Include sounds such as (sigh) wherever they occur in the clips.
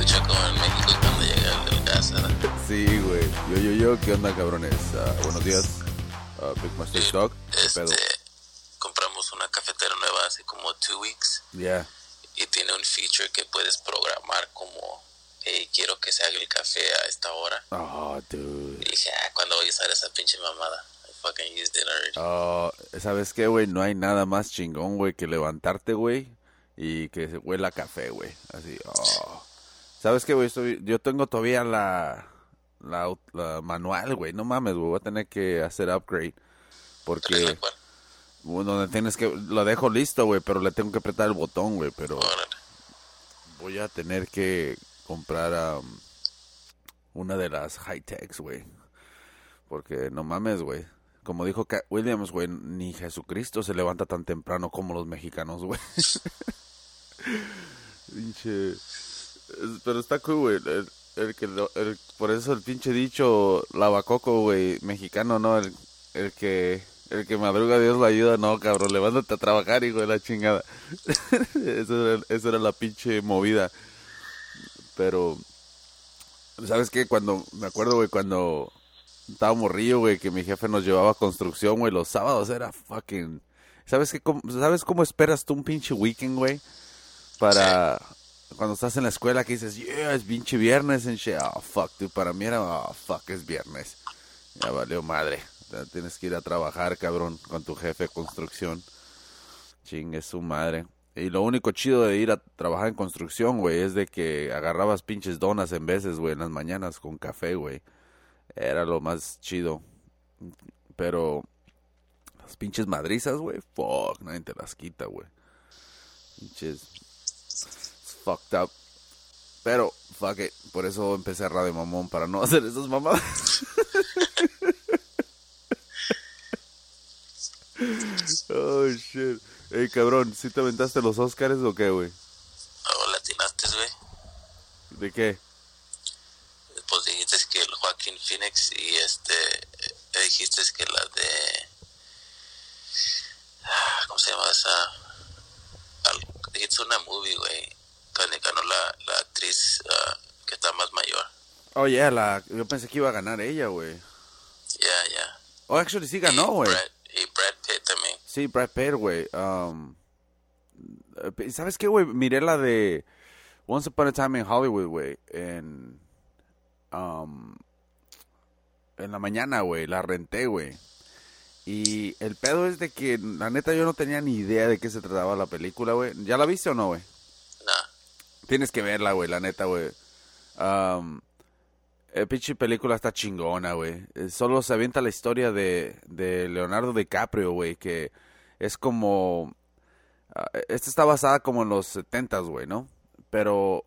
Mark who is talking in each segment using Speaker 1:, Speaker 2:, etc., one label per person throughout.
Speaker 1: Como en México cuando llega del gas, ¿verdad?
Speaker 2: Sí, güey. Yo, yo, yo. ¿Qué onda, cabrones? Ah, buenos días. Ah, Big Master. ¿Qué
Speaker 1: Este,
Speaker 2: pedo?
Speaker 1: compramos una cafetera nueva hace como two weeks
Speaker 2: Ya.
Speaker 1: y tiene un feature que puedes programar como, hey, quiero que se haga el café a esta hora.
Speaker 2: Oh, dude.
Speaker 1: Y dije, ah, ¿cuándo voy a usar esa pinche mamada? I fucking used it already.
Speaker 2: Oh, ¿sabes qué, güey? No hay nada más chingón, güey, que levantarte, güey, y que se huela a café, güey. Así, oh. ¿Sabes qué, güey? Estoy- Yo tengo todavía la, la, la manual, güey. No mames, güey. Voy a tener que hacer upgrade. Porque,
Speaker 1: ¿Tenés la cual?
Speaker 2: bueno, donde tienes que... Lo dejo listo, güey, pero le tengo que apretar el botón, güey. Pero voy a tener que comprar um, una de las high-techs, güey. Porque no mames, güey. Como dijo Cat Williams, güey, ni Jesucristo se levanta tan temprano como los mexicanos, güey. (laughs) pinche. Pero está cool, güey. El, el que lo- el- por eso el pinche dicho lavacoco, güey, mexicano, ¿no? El, el que. El que madruga Dios lo ayuda, no, cabrón, levántate a trabajar, hijo de la chingada. (laughs) eso, era, era la pinche movida. Pero, ¿sabes qué? Cuando, me acuerdo, güey, cuando estaba morrillo, güey, que mi jefe nos llevaba a construcción, güey, los sábados era fucking... ¿Sabes qué? cómo- ¿Sabes cómo esperas tú un pinche weekend, güey? Para... Cuando estás en la escuela que dices, yeah, es pinche viernes, en shit. Oh, fuck, dude, para mí era, oh, fuck, es viernes. Ya valió madre. Ya Tienes que ir a trabajar, cabrón, con tu jefe de construcción. Chingue su madre. Y lo único chido de ir a trabajar en construcción, güey, es de que agarrabas pinches donas en veces, güey, en las mañanas con café, güey. Era lo más chido. Pero las pinches madrizas, güey, fuck, nadie te las quita, güey. Pinches fucked up. Pero, fuck it, por eso empecé a Radio Mamón, para no (laughs) hacer esas mamadas. oh, shit. Ey, cabrón, ¿sí te aventaste los Oscars o qué, güey?
Speaker 1: Oh, latinaste, güey.
Speaker 2: ¿De qué?
Speaker 1: Pues dijiste que el Joaquín Phoenix y este, eh, dijiste que la de, ah, ¿cómo se llama esa? Al- dijiste una movie, güey, cuando ganó la, la actriz ah, que está más mayor.
Speaker 2: Oh, yeah, la... yo pensé que iba a ganar ella, güey.
Speaker 1: Ya, ya.
Speaker 2: Oh, actually sí
Speaker 1: Y
Speaker 2: ganó, güey.
Speaker 1: Brad- Y Brad Pitt también.
Speaker 2: Sí, Brad Pitt, güey. Um, eh, ¿Sabes qué, güey? Miré la de Once Upon a Time in Hollywood, güey. En, um, en la mañana, güey. La renté, güey. Y el pedo es de que, la neta, yo no tenía ni idea de qué se trataba la película, güey. ¿Ya la viste o no, güey?
Speaker 1: Nah.
Speaker 2: Tienes que verla, güey, la neta, güey. Um, pinche película está chingona, güey. Eh, Solo se avienta la historia de, de Leonardo DiCaprio, güey, que es como... ah, esta está basada como en los setentas, güey, ¿no? Pero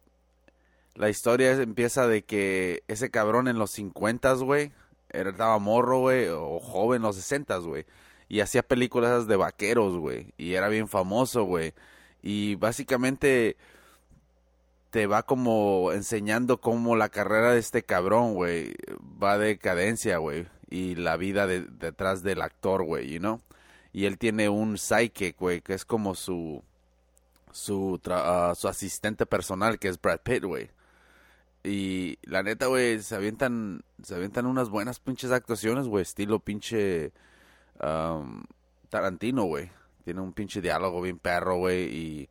Speaker 2: la historia empieza de que ese cabrón en los cincuentas, güey, estaba morro, güey, o joven en los sesentas, güey. Y hacía películas de vaqueros, güey. Y era bien famoso, güey. Y básicamente te va como enseñando cómo la carrera de este cabrón, güey, va de cadencia, güey. Y la vida de- detrás del actor, güey, you know? Y él tiene un psychic, güey, que es como su su ah, su asistente personal, que es Brad Pitt, güey. Y la neta, güey, se avientan se avientan unas buenas pinches actuaciones, güey, estilo pinche Tarantino, güey. Tiene un pinche diálogo bien perro, güey, y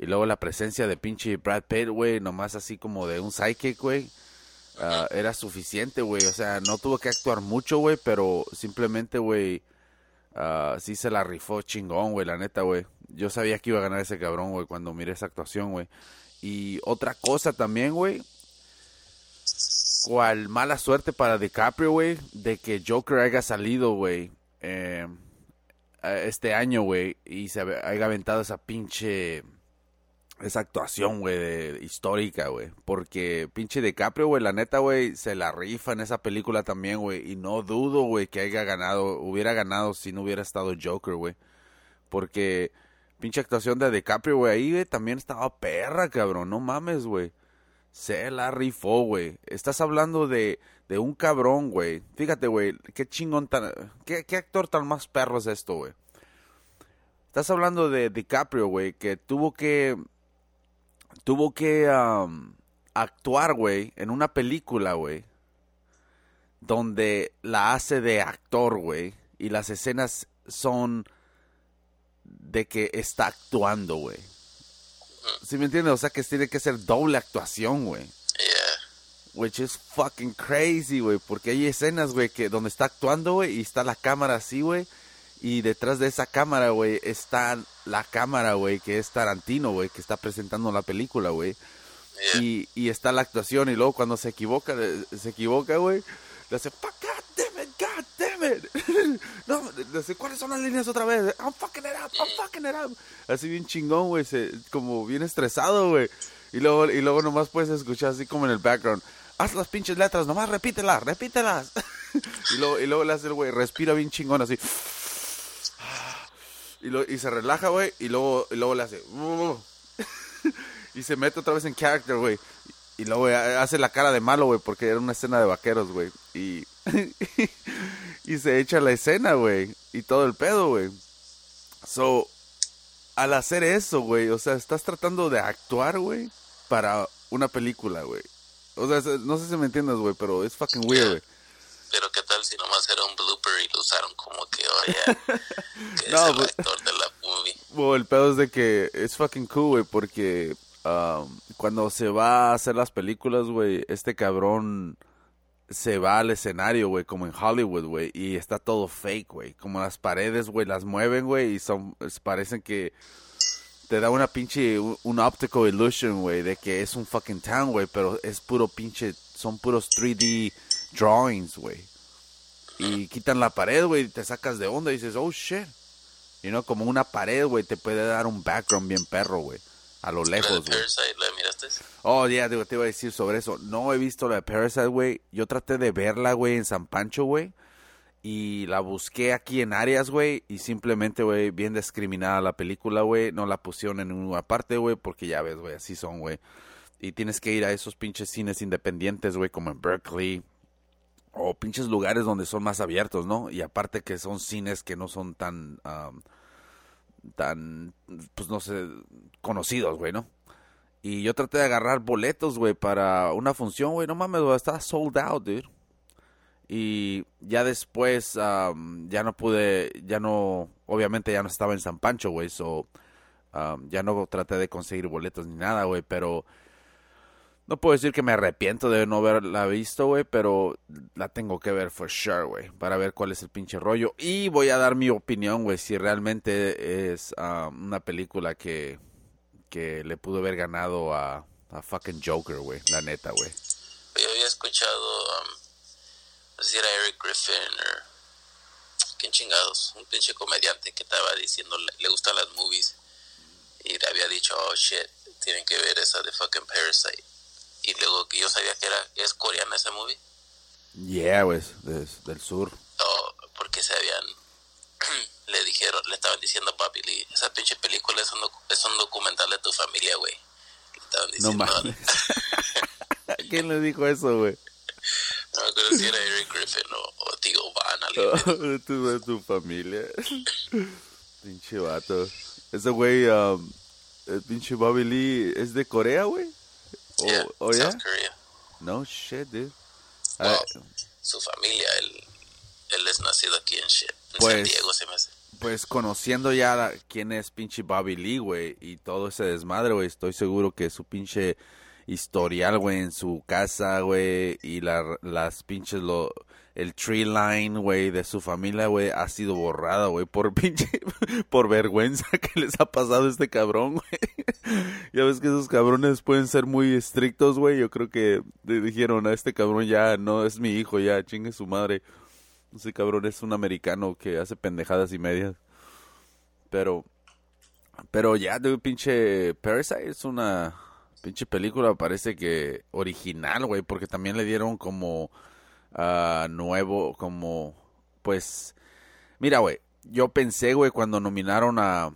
Speaker 2: y luego la presencia de pinche Brad Pitt, güey, nomás así como de un psychic, güey. ah, era suficiente, güey. O sea, no tuvo que actuar mucho, güey, pero simplemente, güey, ah, sí se la rifó chingón, güey, la neta, güey. Yo sabía que iba a ganar ese cabrón, güey, cuando miré esa actuación, güey. Y otra cosa también, güey. Cual mala suerte para DiCaprio, güey, de que Joker haya salido, güey, eh, este año, güey, y se haya aventado esa pinche esa actuación, güey, histórica, güey. Porque pinche DiCaprio, güey, la neta, güey, se la rifa en esa película también, güey. Y no dudo, güey, que haya ganado, hubiera ganado si no hubiera estado Joker, güey. Porque pinche actuación de DiCaprio, güey, ahí, güey, también estaba perra, cabrón. No mames, güey. Se la rifó, güey. Estás hablando de, de un cabrón, güey. Fíjate, güey, qué chingón tan... ¿Qué, qué actor tan más perro es esto, güey? Estás hablando de DiCaprio, güey, que tuvo que tuvo que um, actuar, güey, en una película, güey, donde la hace de actor, güey, y las escenas son de que está actuando, güey. ¿Sí me entiendes? O sea que tiene que ser doble actuación, güey.
Speaker 1: Yeah.
Speaker 2: Which is fucking crazy, güey. Porque hay escenas, güey, que donde está actuando, güey, y está la cámara así, güey. Y detrás de esa cámara, güey, está la cámara, güey, que es Tarantino, güey, que está presentando la película, güey.
Speaker 1: Yeah.
Speaker 2: Y, y está la actuación y luego cuando se equivoca, se equivoca, güey, le hace, fuck, god damn it, god damn it. (laughs) no, le hace, ¿cuáles son las líneas otra vez? I'm fucking it up, I'm fucking it up. Así bien chingón, güey, como bien estresado, güey. Y luego, y luego nomás puedes escuchar así como en el background, haz las pinches letras, nomás repítelas, repítelas. (laughs) y, luego, y luego le hace el güey, respira bien chingón así. Y, lo, y se relaja, güey, y luego, y luego le hace... (laughs) y se mete otra vez en character, güey. Y luego hace la cara de malo, güey, porque era una escena de vaqueros, güey. Y, (laughs) y se echa la escena, güey. Y todo el pedo, güey. So, al hacer eso, güey, o sea, estás tratando de actuar, güey, para una película, güey. O sea, se- no sé si me entiendes, güey, pero es fucking weird, güey.
Speaker 1: Pero qué tal si nomás era un blooper y lo usaron como que, oye, (laughs) que
Speaker 2: No,
Speaker 1: es el
Speaker 2: pues-
Speaker 1: actor de la movie.
Speaker 2: Bueno, el pedo es de que es fucking cool, güey, porque um, cuando se va a hacer las películas, güey, este cabrón se va al escenario, güey, como en Hollywood, güey, y está todo fake, güey. Como las paredes, güey, las mueven, güey, y son, parecen que te da una pinche, un, un optical illusion, güey, de que es un fucking town, güey, pero es puro pinche, son puros 3D drawings, güey. Y quitan la pared, güey, y te sacas de onda y dices, oh shit. You know, como una pared, güey, te puede dar un background bien perro, güey. A lo
Speaker 1: ¿La de
Speaker 2: lejos, güey.
Speaker 1: Parasite la miraste?
Speaker 2: Oh, ya, digo, te iba a decir sobre eso. No he visto la de Parasite, güey. Yo traté de verla, güey, en San Pancho, güey. Y la busqué aquí en áreas, güey. Y simplemente, güey, bien discriminada la película, güey. No la pusieron en ninguna parte, güey. Porque ya ves, güey, así son, güey. Y tienes que ir a esos pinches cines independientes, güey, como en Berkeley. O pinches lugares donde son más abiertos, ¿no? Y aparte que son cines que no son tan... um, tan, pues no sé, conocidos, güey, ¿no? Y yo traté de agarrar boletos, güey, para una función, güey. No mames, estaba sold out, dude. Y ya después, um, ya no pude, ya no, obviamente ya no estaba en San Pancho, güey. So, ya no traté de conseguir boletos ni nada, güey. Pero no puedo decir que me arrepiento de no haberla visto, güey. Pero la tengo que ver for sure, güey. Para ver cuál es el pinche rollo. Y voy a dar mi opinión, güey, si realmente es um, una película que que le pudo haber ganado a, a fucking Joker, güey. La neta, güey.
Speaker 1: Yo había escuchado, um, no sé si era Eric Griffin o... ¿Quién chingados? Un pinche comediante que estaba diciendo, le, le gustan las movies. Y le había dicho, oh shit, tienen que ver esa de fucking Parasite. Y luego que yo sabía que era, es coreana esa movie.
Speaker 2: Yeah, güey. des- del sur.
Speaker 1: o porque se habían (clears throat) le dijeron le estaban diciendo Bobby Lee esa pinche película es un, es un documental de tu familia güey le estaban
Speaker 2: No mames. (laughs) ¿Quién le dijo eso, güey?
Speaker 1: no me acuerdo si era Eric Griffin o, o tío Van alguien.
Speaker 2: de (laughs) tu, de tu familia. (laughs) pinche vato. Ese güey, um, el pinche Bobby Lee, ¿es de Corea, güey? ¿O
Speaker 1: Yeah,
Speaker 2: o ya?
Speaker 1: South Korea
Speaker 2: No shit, dude.
Speaker 1: Wow.
Speaker 2: Ah,
Speaker 1: su familia él él es nacido aquí en shit en
Speaker 2: Pues-
Speaker 1: San Diego se me hace
Speaker 2: Pues conociendo ya la- quién es pinche Bobby Lee, güey, y todo ese desmadre, güey, estoy seguro que su pinche historial, güey, en su casa, güey, y la, las pinches, lo, el tree line, güey, de su familia, güey, ha sido borrada, güey, por (laughs) pinche, por vergüenza (laughs) que les ha pasado a este cabrón, güey. (laughs) ya ves que esos cabrones pueden ser muy estrictos, güey, yo creo que le dijeron a este cabrón ya, no es mi hijo, ya, chingue su madre. Ese cabrón es un americano que hace pendejadas y medias. Pero, pero ya, de pinche Parasite es una pinche película, parece que original, güey, porque también le dieron como ah, nuevo, como, pues, mira, güey, yo pensé, güey, cuando nominaron a,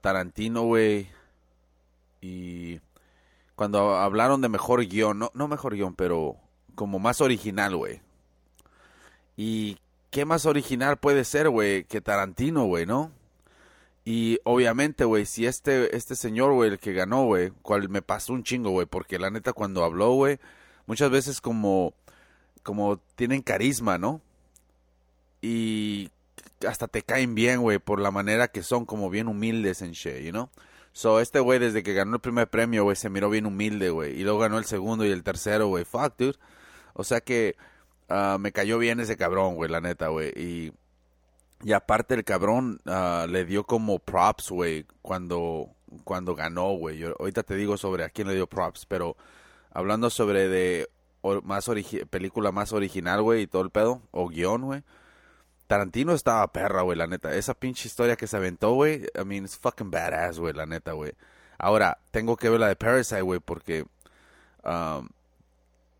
Speaker 2: Tarantino, güey, y cuando hablaron de mejor guion, no, no mejor guion, pero como más original, güey. Y qué más original puede ser, güey, que Tarantino, güey, ¿no? Y obviamente, güey, si este, este señor, güey, el que ganó, güey, cual me pasó un chingo, güey, porque la neta cuando habló, güey, muchas veces como, como tienen carisma, ¿no? Y hasta te caen bien, güey, por la manera que son como bien humildes en shit, you know? So, este güey, desde que ganó el primer premio, güey, se miró bien humilde, güey. Y luego ganó el segundo y el tercero, güey. Fuck, dude. O sea que uh, me cayó bien ese cabrón, güey, la neta, güey. Y, y aparte el cabrón uh, le dio como props, güey, cuando, cuando ganó, güey. Ahorita te digo sobre a quién le dio props, pero hablando sobre de más película más original, güey, y todo el pedo, o guion, güey. Tarantino estaba perra, güey, la neta. Esa pinche historia que se aventó, güey, I mean, it's fucking badass, güey, la neta, güey. Ahora, tengo que ver la de Parasite, güey, porque um,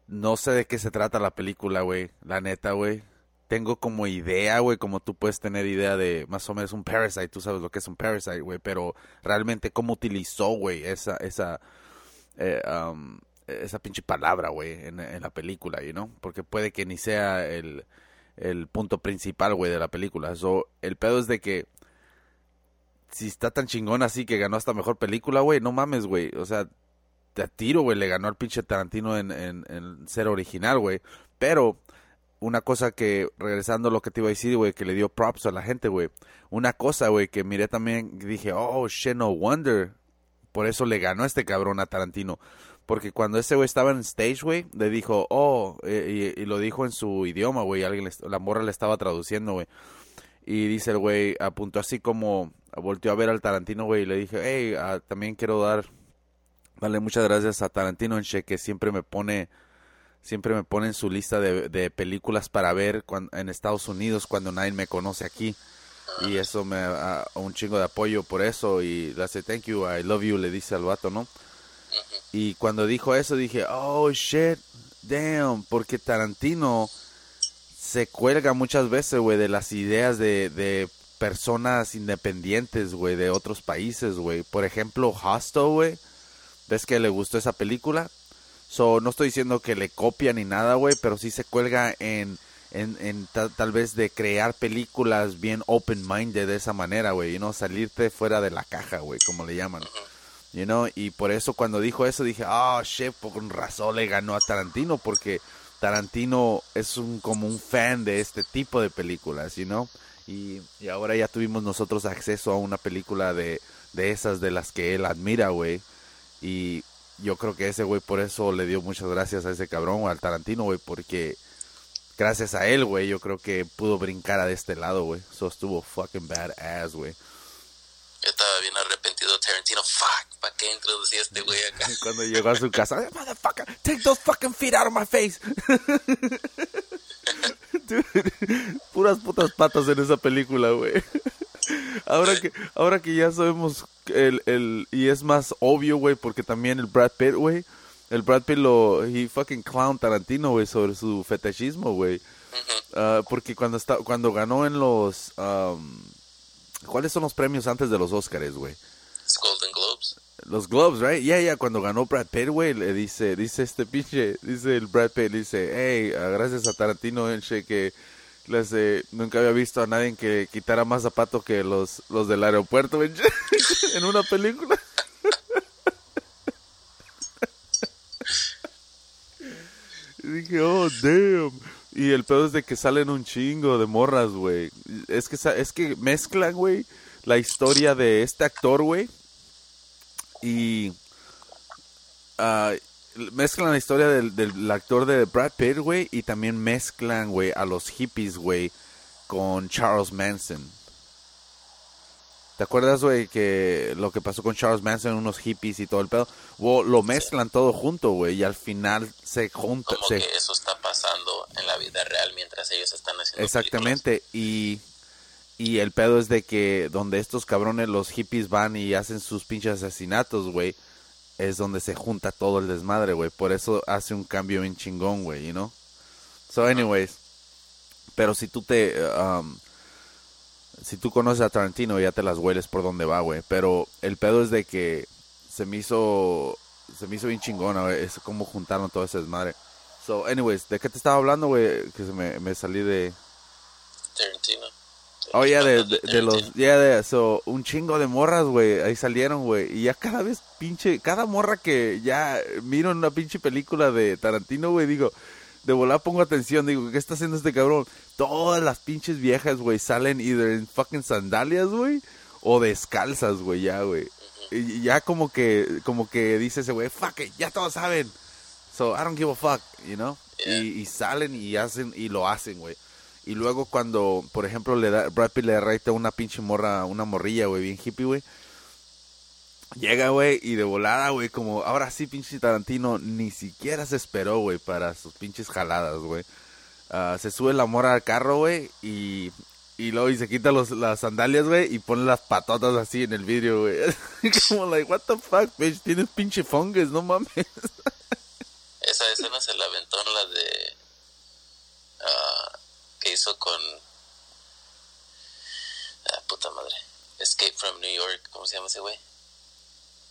Speaker 2: no sé de qué se trata la película, güey, la neta, güey. Tengo como idea, güey, como tú puedes tener idea de más o menos un Parasite, tú sabes lo que es un Parasite, güey, pero realmente cómo utilizó, güey, esa, esa, eh, um, esa pinche palabra, güey, en, la película, you know? Porque puede que ni sea el el punto principal, güey, de la película. El pedo es de que si está tan chingón así que ganó hasta mejor película, güey, no mames, güey. O sea, te tiro, güey, le ganó al pinche Tarantino en, en, ser original, güey. Pero una cosa que, regresando a lo que te iba a decir, güey, que le dio props a la gente, güey. Una cosa, güey, que miré también, dije, oh, shit, no wonder. Por eso le ganó este cabrón a Tarantino. Porque cuando ese güey estaba en stage, güey, le dijo, oh, eh, y, lo dijo en su idioma, güey. Alguien la morra le estaba traduciendo, güey. Y dice el güey, apuntó así como, volteó a ver al Tarantino, güey, y le dije, hey, ah, también quiero dar, darle muchas gracias a Tarantino en que siempre me pone, siempre me pone en su lista de, películas para ver en Estados Unidos cuando nadie me conoce aquí. Y eso me da un chingo de apoyo por eso. Y le hace, thank you, I love you, le dice al vato, ¿no? Y cuando dijo eso dije, oh shit, damn, porque Tarantino se cuelga muchas veces, güey, de las ideas de, de personas independientes, güey, de otros países, güey. Por ejemplo, Hostel, güey. ¿Ves que le gustó esa película? So, no estoy diciendo que le copia ni nada, güey, pero sí se cuelga en, en, en tal vez de crear películas bien open-minded de esa manera, güey, y no salirte fuera de la caja, güey, como le llaman. You know? Y por eso cuando dijo eso dije, oh, shit, con razón le ganó a Tarantino porque Tarantino es un como un fan de este tipo de películas, you know? Y, y ahora ya tuvimos nosotros acceso a una película de, de esas de las que él admira, güey. Y yo creo que ese güey por eso le dio muchas gracias a ese cabrón al Tarantino, güey, porque gracias a él, güey, yo creo que pudo brincar a este lado, güey. Eso estuvo fucking badass, güey.
Speaker 1: Estaba bien arrepentido Tarantino. Fuck, ¿para qué introducí a este güey acá? (laughs)
Speaker 2: Cuando llegó a su casa, motherfucker, take those fucking feet out of my face. (laughs) puras putas patas en esa película, güey. Ahora que, ahora que ya sabemos el, el, y es más obvio, güey, porque también el Brad Pitt, güey, el Brad Pitt lo, he fucking clown Tarantino, güey, sobre su fetichismo, güey. Ah, porque cuando está, cuando ganó en los, um, ¿Cuáles son los premios antes de los Oscars, güey? Los Globes, right? Ya, yeah, ya, cuando ganó Brad Pitt, güey, le dice, dice este pinche, dice el Brad Pitt, dice, hey, ah, gracias a Tarantino, que les, nunca había visto a nadie que quitara más zapato que los, los del aeropuerto, (laughs) en una película. y dije, oh, damn. Y el pedo es de que salen un chingo de morras, güey. Es que, es que mezclan, güey, la historia de este actor, güey. Y uh, mezclan la historia del, del, actor de Brad Pitt, güey. Y también mezclan, güey, a los hippies, güey, con Charles Manson. ¿Te acuerdas, güey, que lo que pasó con Charles Manson, unos hippies y todo el pedo? lo mezclan todo junto, güey, y al final se junta.
Speaker 1: Como que eso está pasando en la vida real mientras ellos están haciendo
Speaker 2: Exactamente, y, y el pedo es de que donde estos cabrones, los hippies van y hacen sus pinches asesinatos, güey, es donde se junta todo el desmadre, güey. Por eso hace un cambio bien chingón, güey, you know? So, anyways, pero si tú te... Um, si tú conoces a Tarantino ya te las hueles por donde va, güey. Pero el pedo es de que se me hizo, se me hizo bien chingona, güey. Es como juntaron todo ese desmadre. So, anyways, ¿de qué te estaba hablando, güey? Que se me, me salí de...
Speaker 1: Tarantino.
Speaker 2: Oh, ya de, de, de los, ya de, so, un chingo de morras, güey, ahí salieron, güey, y ya cada vez pinche, cada morra que ya miro en una pinche película de Tarantino, güey, digo, de volar pongo atención, digo, ¿qué está haciendo este cabrón? Todas las pinches viejas, güey, salen either en fucking sandalias, güey, o descalzas, güey, ya, güey. Y ya como que, como que dice ese güey, fuck it, ya todos saben. So, I don't give a fuck, you know?
Speaker 1: Yeah.
Speaker 2: Y, y salen y hacen, y lo hacen, güey. Y luego cuando, por ejemplo, le da, Brad Pitt le reta una pinche morra, una morrilla, güey, bien hippie, güey. Llega, güey, y de volada, güey, como ahora sí, pinche Tarantino, ni siquiera se esperó, güey, para sus pinches jaladas, güey. Ah, se sube la morra al carro, güey, y, y luego y se quita los, las sandalias, güey, y pone las patotas así en el vidrio, güey. (laughs) como, like, what the fuck, bitch, tienes pinche fungus, no mames. (laughs)
Speaker 1: Esa escena se la aventó en la de. ah, que hizo con. Ah, puta madre. Escape from New York. ¿Cómo se llama ese güey?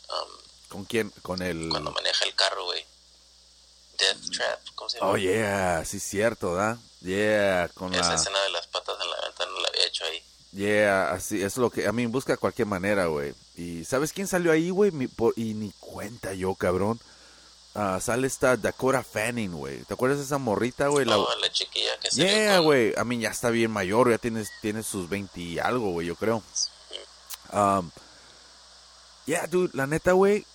Speaker 1: Um,
Speaker 2: ¿Con quién? Con el...
Speaker 1: cuando maneja el carro, güey. Death Trap. ¿Cómo se llama?
Speaker 2: Oh, yeah, sí, cierto, ¿da? Yeah, con
Speaker 1: Esa
Speaker 2: la...
Speaker 1: escena de las patas en la ventana la había hecho ahí.
Speaker 2: Yeah, así, es lo que, a mí busca cualquier manera, güey. Y ¿sabes quién salió ahí, güey? Y ni cuenta yo, cabrón. Ah, sale esta Dakota Fanning, güey. ¿Te acuerdas de esa morrita, güey? La...
Speaker 1: Chiquilla que se
Speaker 2: Yeah, güey. A mí ya está bien mayor, ya tienes, tienes sus 20 y algo, güey, yo creo. Um, yeah, dude, la neta, güey.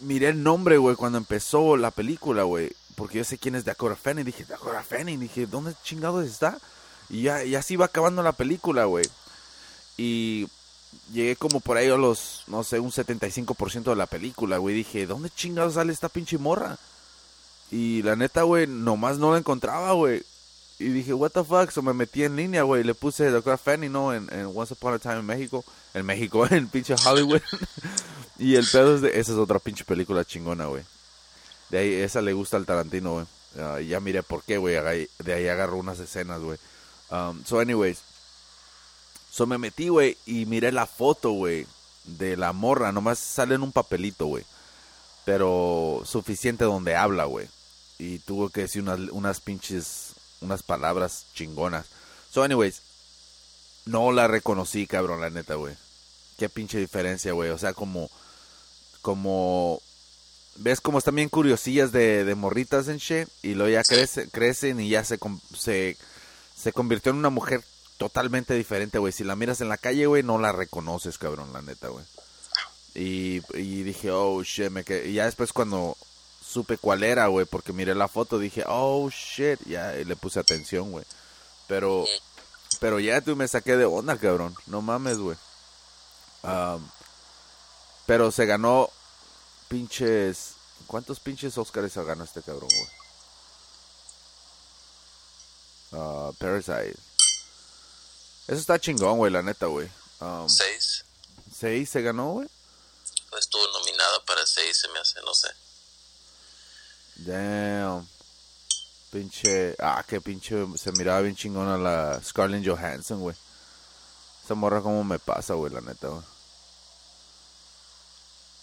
Speaker 2: Miré el nombre, güey, cuando empezó la película, güey. Porque yo sé quién es Dakota Fanning. Dije, Dakota Fanning. Dije, ¿dónde chingados está? Y ya, ya se iba acabando la película, güey. Y llegué como por ahí a los, no sé, un 75% de la película, güey. Dije, ¿dónde chingados sale esta pinche morra? Y la neta, güey, nomás no la encontraba, güey. Y dije, what the fuck, so me metí en línea, güey. Le puse Dr. Fanny, ¿no? En, Once Upon a Time en México. En (laughs) México, en pinche Hollywood. (laughs) y el pedo es de... Esa es otra pinche película chingona, güey. De ahí, esa le gusta al Tarantino, güey. Ah, ya miré por qué, güey. De ahí agarró unas escenas, güey. Um, so, anyways. So, me metí, güey, y miré la foto, güey, de la morra. Nomás sale en un papelito, güey. Pero suficiente donde habla, güey. Y tuvo que decir unas, unas pinches, unas palabras chingonas. So, anyways, no la reconocí, cabrón, la neta, güey. Qué pinche diferencia, güey. O sea, como, como, ves como están bien curiosillas de, de morritas en. Y luego ya crecen y ya se, se, se convirtió en una mujer totalmente diferente, güey. Si la miras en la calle, güey, no la reconoces, cabrón, la neta, güey. Y, dije, oh, shit, me quedé. Y ya después cuando supe cuál era, güey, porque miré la foto, dije, oh, shit, ya y le puse atención, güey. Pero, pero ya tú me saqué de onda, cabrón. No mames, güey. Pero se ganó pinches... ¿Cuántos pinches Oscars se ganó este cabrón, güey? Ah, Parasite. Eso está chingón, güey, la neta, güey. Um,
Speaker 1: Seis.
Speaker 2: ¿Seis se ganó, güey?
Speaker 1: Estuvo nominada para seis, se me hace, no sé.
Speaker 2: Damn. Pinche. Ah, qué pinche. Se miraba bien chingona la Scarlett Johansson, güey. Esa morra como me pasa, güey, la neta, güey.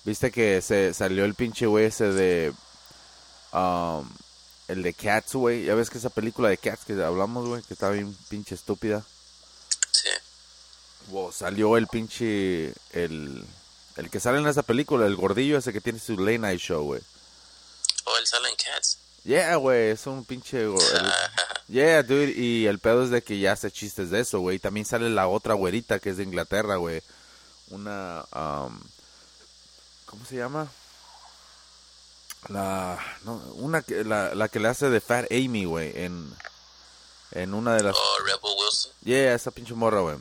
Speaker 2: Viste que se salió el pinche güey ese de. um, el de Cats, güey. Ya ves que esa película de Cats que hablamos, güey, que estaba bien pinche estúpida.
Speaker 1: Sí.
Speaker 2: Wow, salió el pinche. El. El que sale en esa película, el gordillo ese que tiene su late night show, güey.
Speaker 1: O el Silent Cats.
Speaker 2: Yeah, güey, es un pinche... el- (laughs) Yeah, dude, y el pedo es de que ya hace chistes de eso, güey. También sale la otra güerita que es de Inglaterra, güey. Una... um, ¿Cómo se llama? La... No, una que... La, la que le hace de Fat Amy, güey, en... En una de las...
Speaker 1: O Rebel Wilson.
Speaker 2: Yeah, esa pinche morra, güey.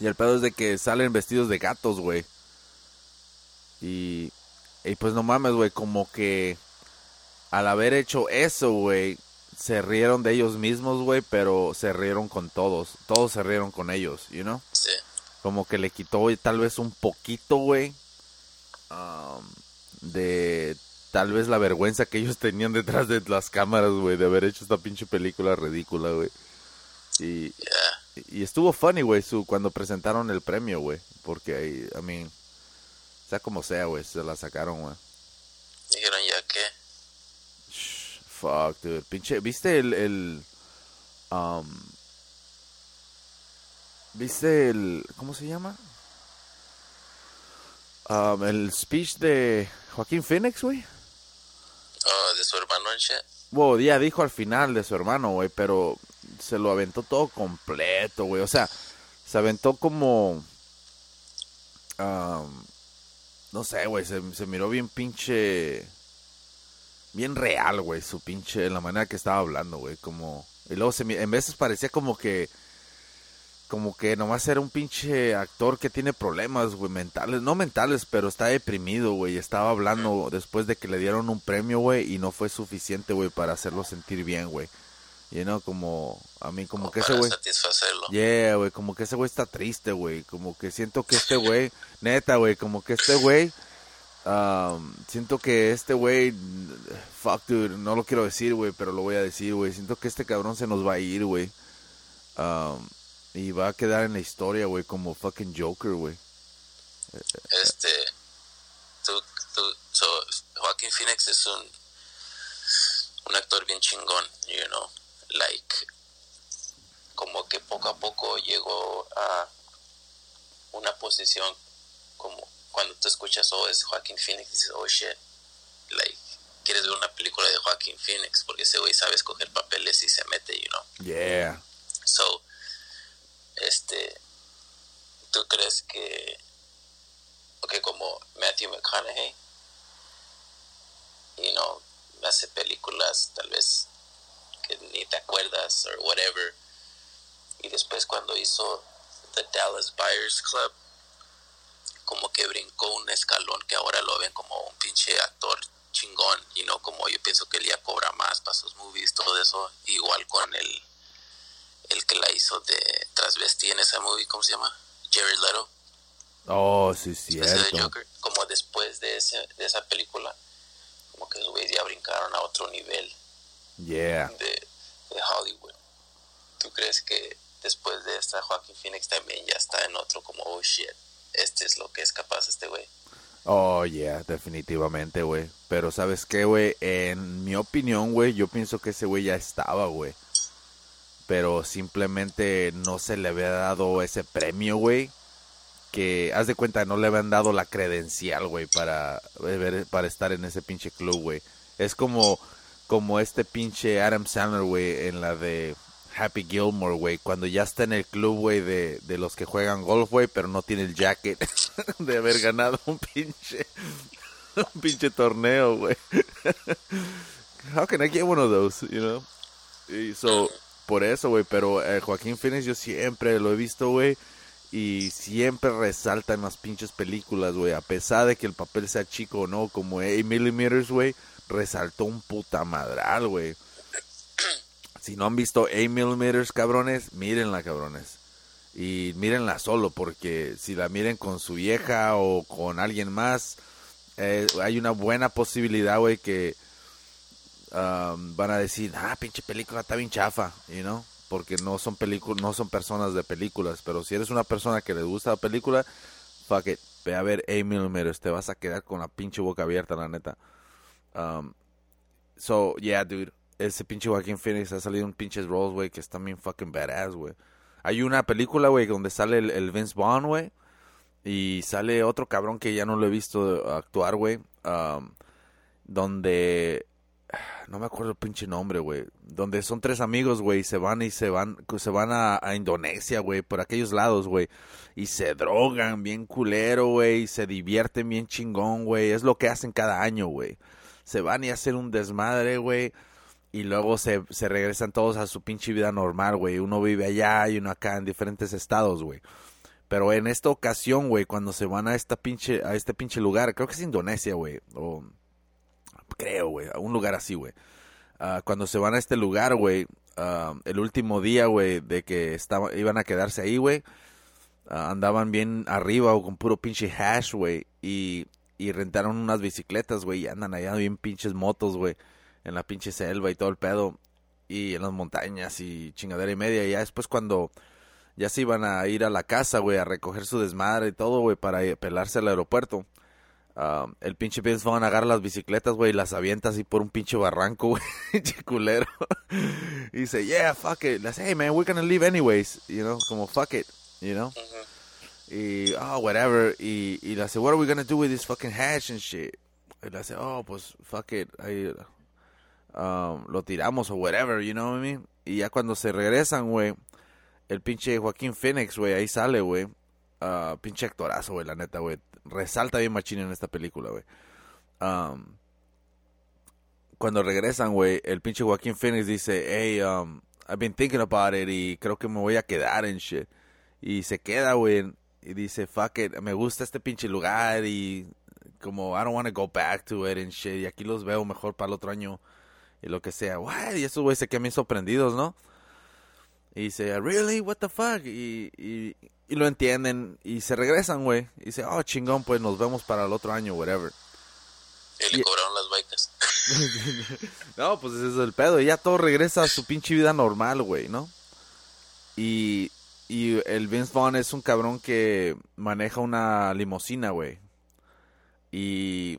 Speaker 2: Y el pedo es de que salen vestidos de gatos, güey. Y, y pues no mames, güey, como que al haber hecho eso, güey, se rieron de ellos mismos, güey, pero se rieron con todos. Todos se rieron con ellos, you know?
Speaker 1: Sí.
Speaker 2: Como que le quitó güey, tal vez un poquito, güey, um, de tal vez la vergüenza que ellos tenían detrás de las cámaras, güey, de haber hecho esta pinche película ridícula, güey. Y,
Speaker 1: Yeah.
Speaker 2: y estuvo funny, güey, su, cuando presentaron el premio, güey. Porque ahí, I mean, sea como sea, güey, se la sacaron, güey.
Speaker 1: Dijeron ya que.
Speaker 2: Shh, Fuck, dude. Pinche, ¿viste el, el, um, ¿Viste el. ¿Cómo se llama? Um, el speech de Joaquín Phoenix, güey.
Speaker 1: Oh, de su hermano en.
Speaker 2: Bueno, ya dijo al final de su hermano, güey, pero se lo aventó todo completo, güey. O sea, se aventó como. um, no sé, güey, se, miró bien pinche. Bien real, güey, su pinche. La manera que estaba hablando, güey. Como. Y luego se, en veces parecía como que. Como que nomás era un pinche actor que tiene problemas, güey, mentales. No mentales, pero está deprimido, güey. Estaba hablando después de que le dieron un premio, güey, y no fue suficiente, güey, para hacerlo sentir bien, güey. You know, como. A mí, como que ese güey.
Speaker 1: satisfacerlo.
Speaker 2: Yeah, güey, como que ese güey está triste, güey. Como que siento que este güey, neta, güey, como que este güey, um, siento que este güey, fuck, dude, no lo quiero decir, güey, pero lo voy a decir, güey. Siento que este cabrón se nos va a ir, güey. Um, y va a quedar en la historia, güey, como fucking Joker, güey.
Speaker 1: Este, tú, tú, so, Joaquin Phoenix es un, un actor bien chingón, you know, like, como que poco a poco llegó a una posición como cuando tú escuchas, oh, es Joaquin Phoenix, dices, oh, shit, like, quieres ver una película de Joaquin Phoenix, porque ese güey sabe escoger papeles y se mete, you know.
Speaker 2: Yeah.
Speaker 1: So, este, ¿tú crees que, ok, como Matthew McConaughey, you know, hace películas tal vez que ni te acuerdas or whatever, y después cuando hizo The Dallas Buyers Club, como que brincó un escalón que ahora lo ven como un pinche actor chingón, y no como yo pienso que él ya cobra más para sus movies, todo eso, igual con el el que la hizo de transvesti en esa movie, ¿cómo se llama? Jared Leto,
Speaker 2: Oh, sí,
Speaker 1: ese de
Speaker 2: cierto.
Speaker 1: Joker, como después de, ese, de esa película, como que güeyes ya brincaron a otro nivel
Speaker 2: Yeah.
Speaker 1: de, de Hollywood. ¿Tú crees que después de esta Joaquin Phoenix también ya está en otro como, oh shit, este es lo que es capaz este güey?
Speaker 2: Oh, yeah, definitivamente, güey. Pero ¿sabes qué, güey? En mi opinión, güey, yo pienso que ese güey ya estaba, güey. Pero simplemente no se le había dado ese premio, güey. Que, haz de cuenta, no le habían dado la credencial, güey, para, para estar en ese pinche club, güey. Es como, como este pinche Adam Sandler, güey, en la de Happy Gilmore, güey. Cuando ya está en el club, güey, de, de los que juegan golf, güey, pero no tiene el jacket (laughs) de haber ganado un pinche, (laughs) un pinche torneo, güey. (laughs) How can I get one of those, you know? So, por eso, güey, pero eh, Joaquín Phoenix yo siempre lo he visto, güey, y siempre resalta en las pinches películas, güey, a pesar de que el papel sea chico o no, como 8 millimeters, güey, resaltó un puta madral, güey. Si no han visto 8 millimeters, cabrones, mírenla, cabrones. Y mírenla solo, porque si la miren con su vieja o con alguien más, eh, hay una buena posibilidad, güey, que um, van a decir, ah, pinche película está bien chafa, you know, porque no son películas, no son personas de películas, pero si eres una persona que le gusta la película, fuck it, ve a ver 8 millimeters, te vas a quedar con la pinche boca abierta, la neta. Um, so, yeah, dude, ese pinche Joaquin Phoenix ha salido en pinches roles, güey, que están bien fucking badass, güey. Hay una película, güey, donde sale el, el Vince Vaughn, güey, y sale otro cabrón que ya no lo he visto actuar, güey, um, donde no me acuerdo el pinche nombre, güey. Donde son tres amigos, güey, se van y se van, se van a, Indonesia, güey, por aquellos lados, güey. Y se drogan bien culero, güey, y se divierten bien chingón, güey. Es lo que hacen cada año, güey. Se van y hacen un desmadre, güey. Y luego se, se regresan todos a su pinche vida normal, güey. Uno vive allá y uno acá en diferentes estados, güey. Pero en esta ocasión, güey, cuando se van a esta pinche, a este pinche lugar, creo que es Indonesia, güey. O creo, güey, a un lugar así, güey. Ah, cuando se van a este lugar, güey, ah, el último día, güey, de que estaba, iban a quedarse ahí, güey, ah, andaban bien arriba o con puro pinche hash, güey, y, y rentaron unas bicicletas, güey, y andan allá bien pinches motos, güey, en la pinche selva y todo el pedo, y en las montañas y chingadera y media, y ya después cuando ya se iban a ir a la casa, güey, a recoger su desmadre y todo, güey, para pelarse al aeropuerto. Ah, el pinche Vince Vaughn agarra las bicicletas, güey, y las avienta así por un pinche barranco, (laughs) güey, pinche culero. y dice, yeah, fuck it. Le dice, hey, man, we're gonna leave anyways. You know, como fuck it. you know? Y, oh, whatever. Y, y le hace, what are we gonna do with this fucking hash and shit? Y le hace, oh, pues, fuck it. Ahí, um, lo tiramos o whatever, you know what I mean? Y ya cuando se regresan, güey, el pinche Joaquín Phoenix, güey, ahí sale, güey. Ah, pinche actorazo, güey, la neta, güey. Resalta bien machín en esta película, güey. Um, cuando regresan, güey, el pinche Joaquín Phoenix dice, hey, um, I've been thinking about it y creo que me voy a quedar en shit. Y se queda, güey, y dice, fuck it, me gusta este pinche lugar y como I don't want to go back to it and shit. Y aquí los veo mejor para el otro año y lo que sea. Y esos güeyes se quedan bien sorprendidos, ¿no? Y dice, really? What the fuck? Y, y, y lo entienden y se regresan, güey. Y dice, oh, chingón, pues nos vemos para el otro año, whatever.
Speaker 1: Y le
Speaker 2: Y-
Speaker 1: cobraron las baicas. (laughs)
Speaker 2: No, pues ese es el pedo. Y ya todo regresa a su pinche vida normal, güey, ¿no? Y, y el Vince Vaughn es un cabrón que maneja una limusina, güey. Y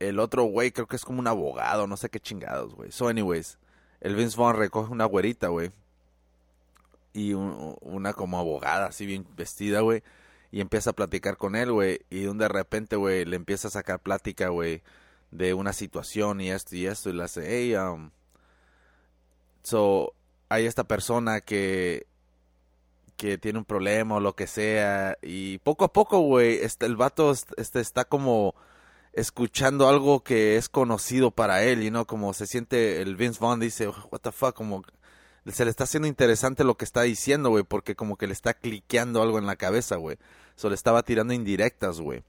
Speaker 2: el otro güey creo que es como un abogado, no sé qué chingados, güey. So, anyways, el Vince Vaughn recoge una güerita, güey. Y un- una como abogada, así bien vestida, güey. Y empieza a platicar con él, güey. Y de repente, güey, le empieza a sacar plática, güey de una situación y esto y esto y le hace, hey, um, so, hay esta persona que que tiene un problema o lo que sea y poco a poco, güey, este, el vato est- este, está como escuchando algo que es conocido para él, y no como se siente el Vince Vaughn dice, what the fuck, como se le está haciendo interesante lo que está diciendo, güey, porque como que le está cliqueando algo en la cabeza, güey. So le estaba tirando indirectas, güey.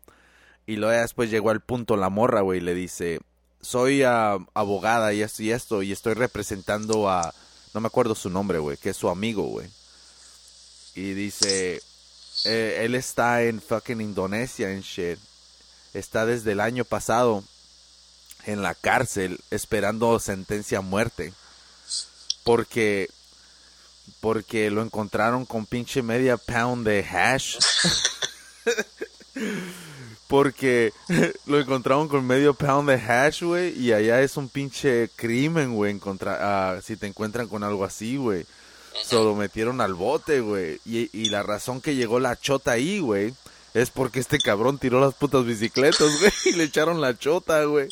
Speaker 2: Y luego después llegó al punto la morra, güey, y le dice, soy ah, abogada y esto y esto, y estoy representando a, no me acuerdo su nombre, güey, que es su amigo, güey. Y dice, eh, él está en fucking Indonesia en shit. Está desde el año pasado en la cárcel esperando sentencia a muerte. Porque, porque lo encontraron con pinche media pound de hash. (laughs) Porque lo encontraron con medio pound de hash, güey, y allá es un pinche crimen, güey, ah, si te encuentran con algo así, güey. Solo metieron al bote, güey. Y, y la razón que llegó la chota ahí, güey, es porque este cabrón tiró las putas bicicletas, (laughs) güey, y le echaron la chota, güey.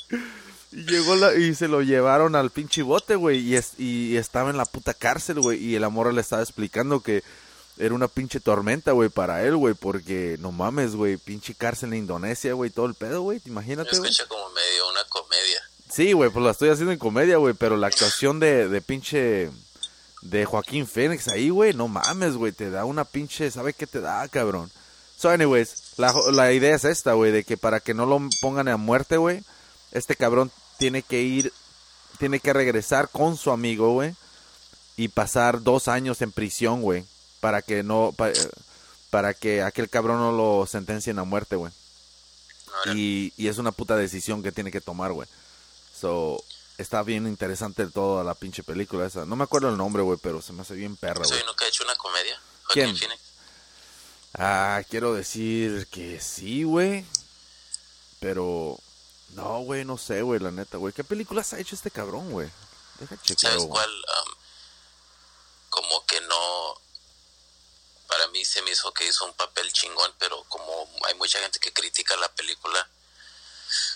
Speaker 2: Y llegó la, y se lo llevaron al pinche bote, güey, y, es- y estaba en la puta cárcel, güey, y el amor le estaba explicando que era una pinche tormenta, güey, para él, güey, porque no mames, güey, pinche cárcel en Indonesia, güey, todo el pedo, güey,
Speaker 1: Me
Speaker 2: imagínate, güey.
Speaker 1: escucha como medio una comedia.
Speaker 2: Sí, güey, pues la estoy haciendo en comedia, güey, pero la actuación de, de pinche de Joaquín Phoenix ahí, güey, no mames, güey, te da una pinche, ¿sabe qué te da, cabrón? So, anyways, la, la idea es esta, güey, de que para que no lo pongan a muerte, güey, este cabrón tiene que ir, tiene que regresar con su amigo, güey, y pasar dos años en prisión, güey, para que no, pa- eh, para que aquel cabrón no lo sentencien a muerte, güey. Y, y es una puta decisión que tiene que tomar, güey. So, está bien interesante toda la pinche película esa. No me acuerdo el nombre, güey, pero se me hace bien perra,
Speaker 1: ¿Soy
Speaker 2: güey.
Speaker 1: hecho una comedia?
Speaker 2: ¿Quién?
Speaker 1: Phoenix.
Speaker 2: Ah, quiero decir que sí, güey. Pero, no, güey, no sé, güey, la neta, güey. ¿Qué películas ha hecho este cabrón, güey? Deja chequear,
Speaker 1: ¿Sabes cuál? Um, como que no. Para mí se me hizo que hizo un papel chingón, pero como hay mucha gente que critica la película,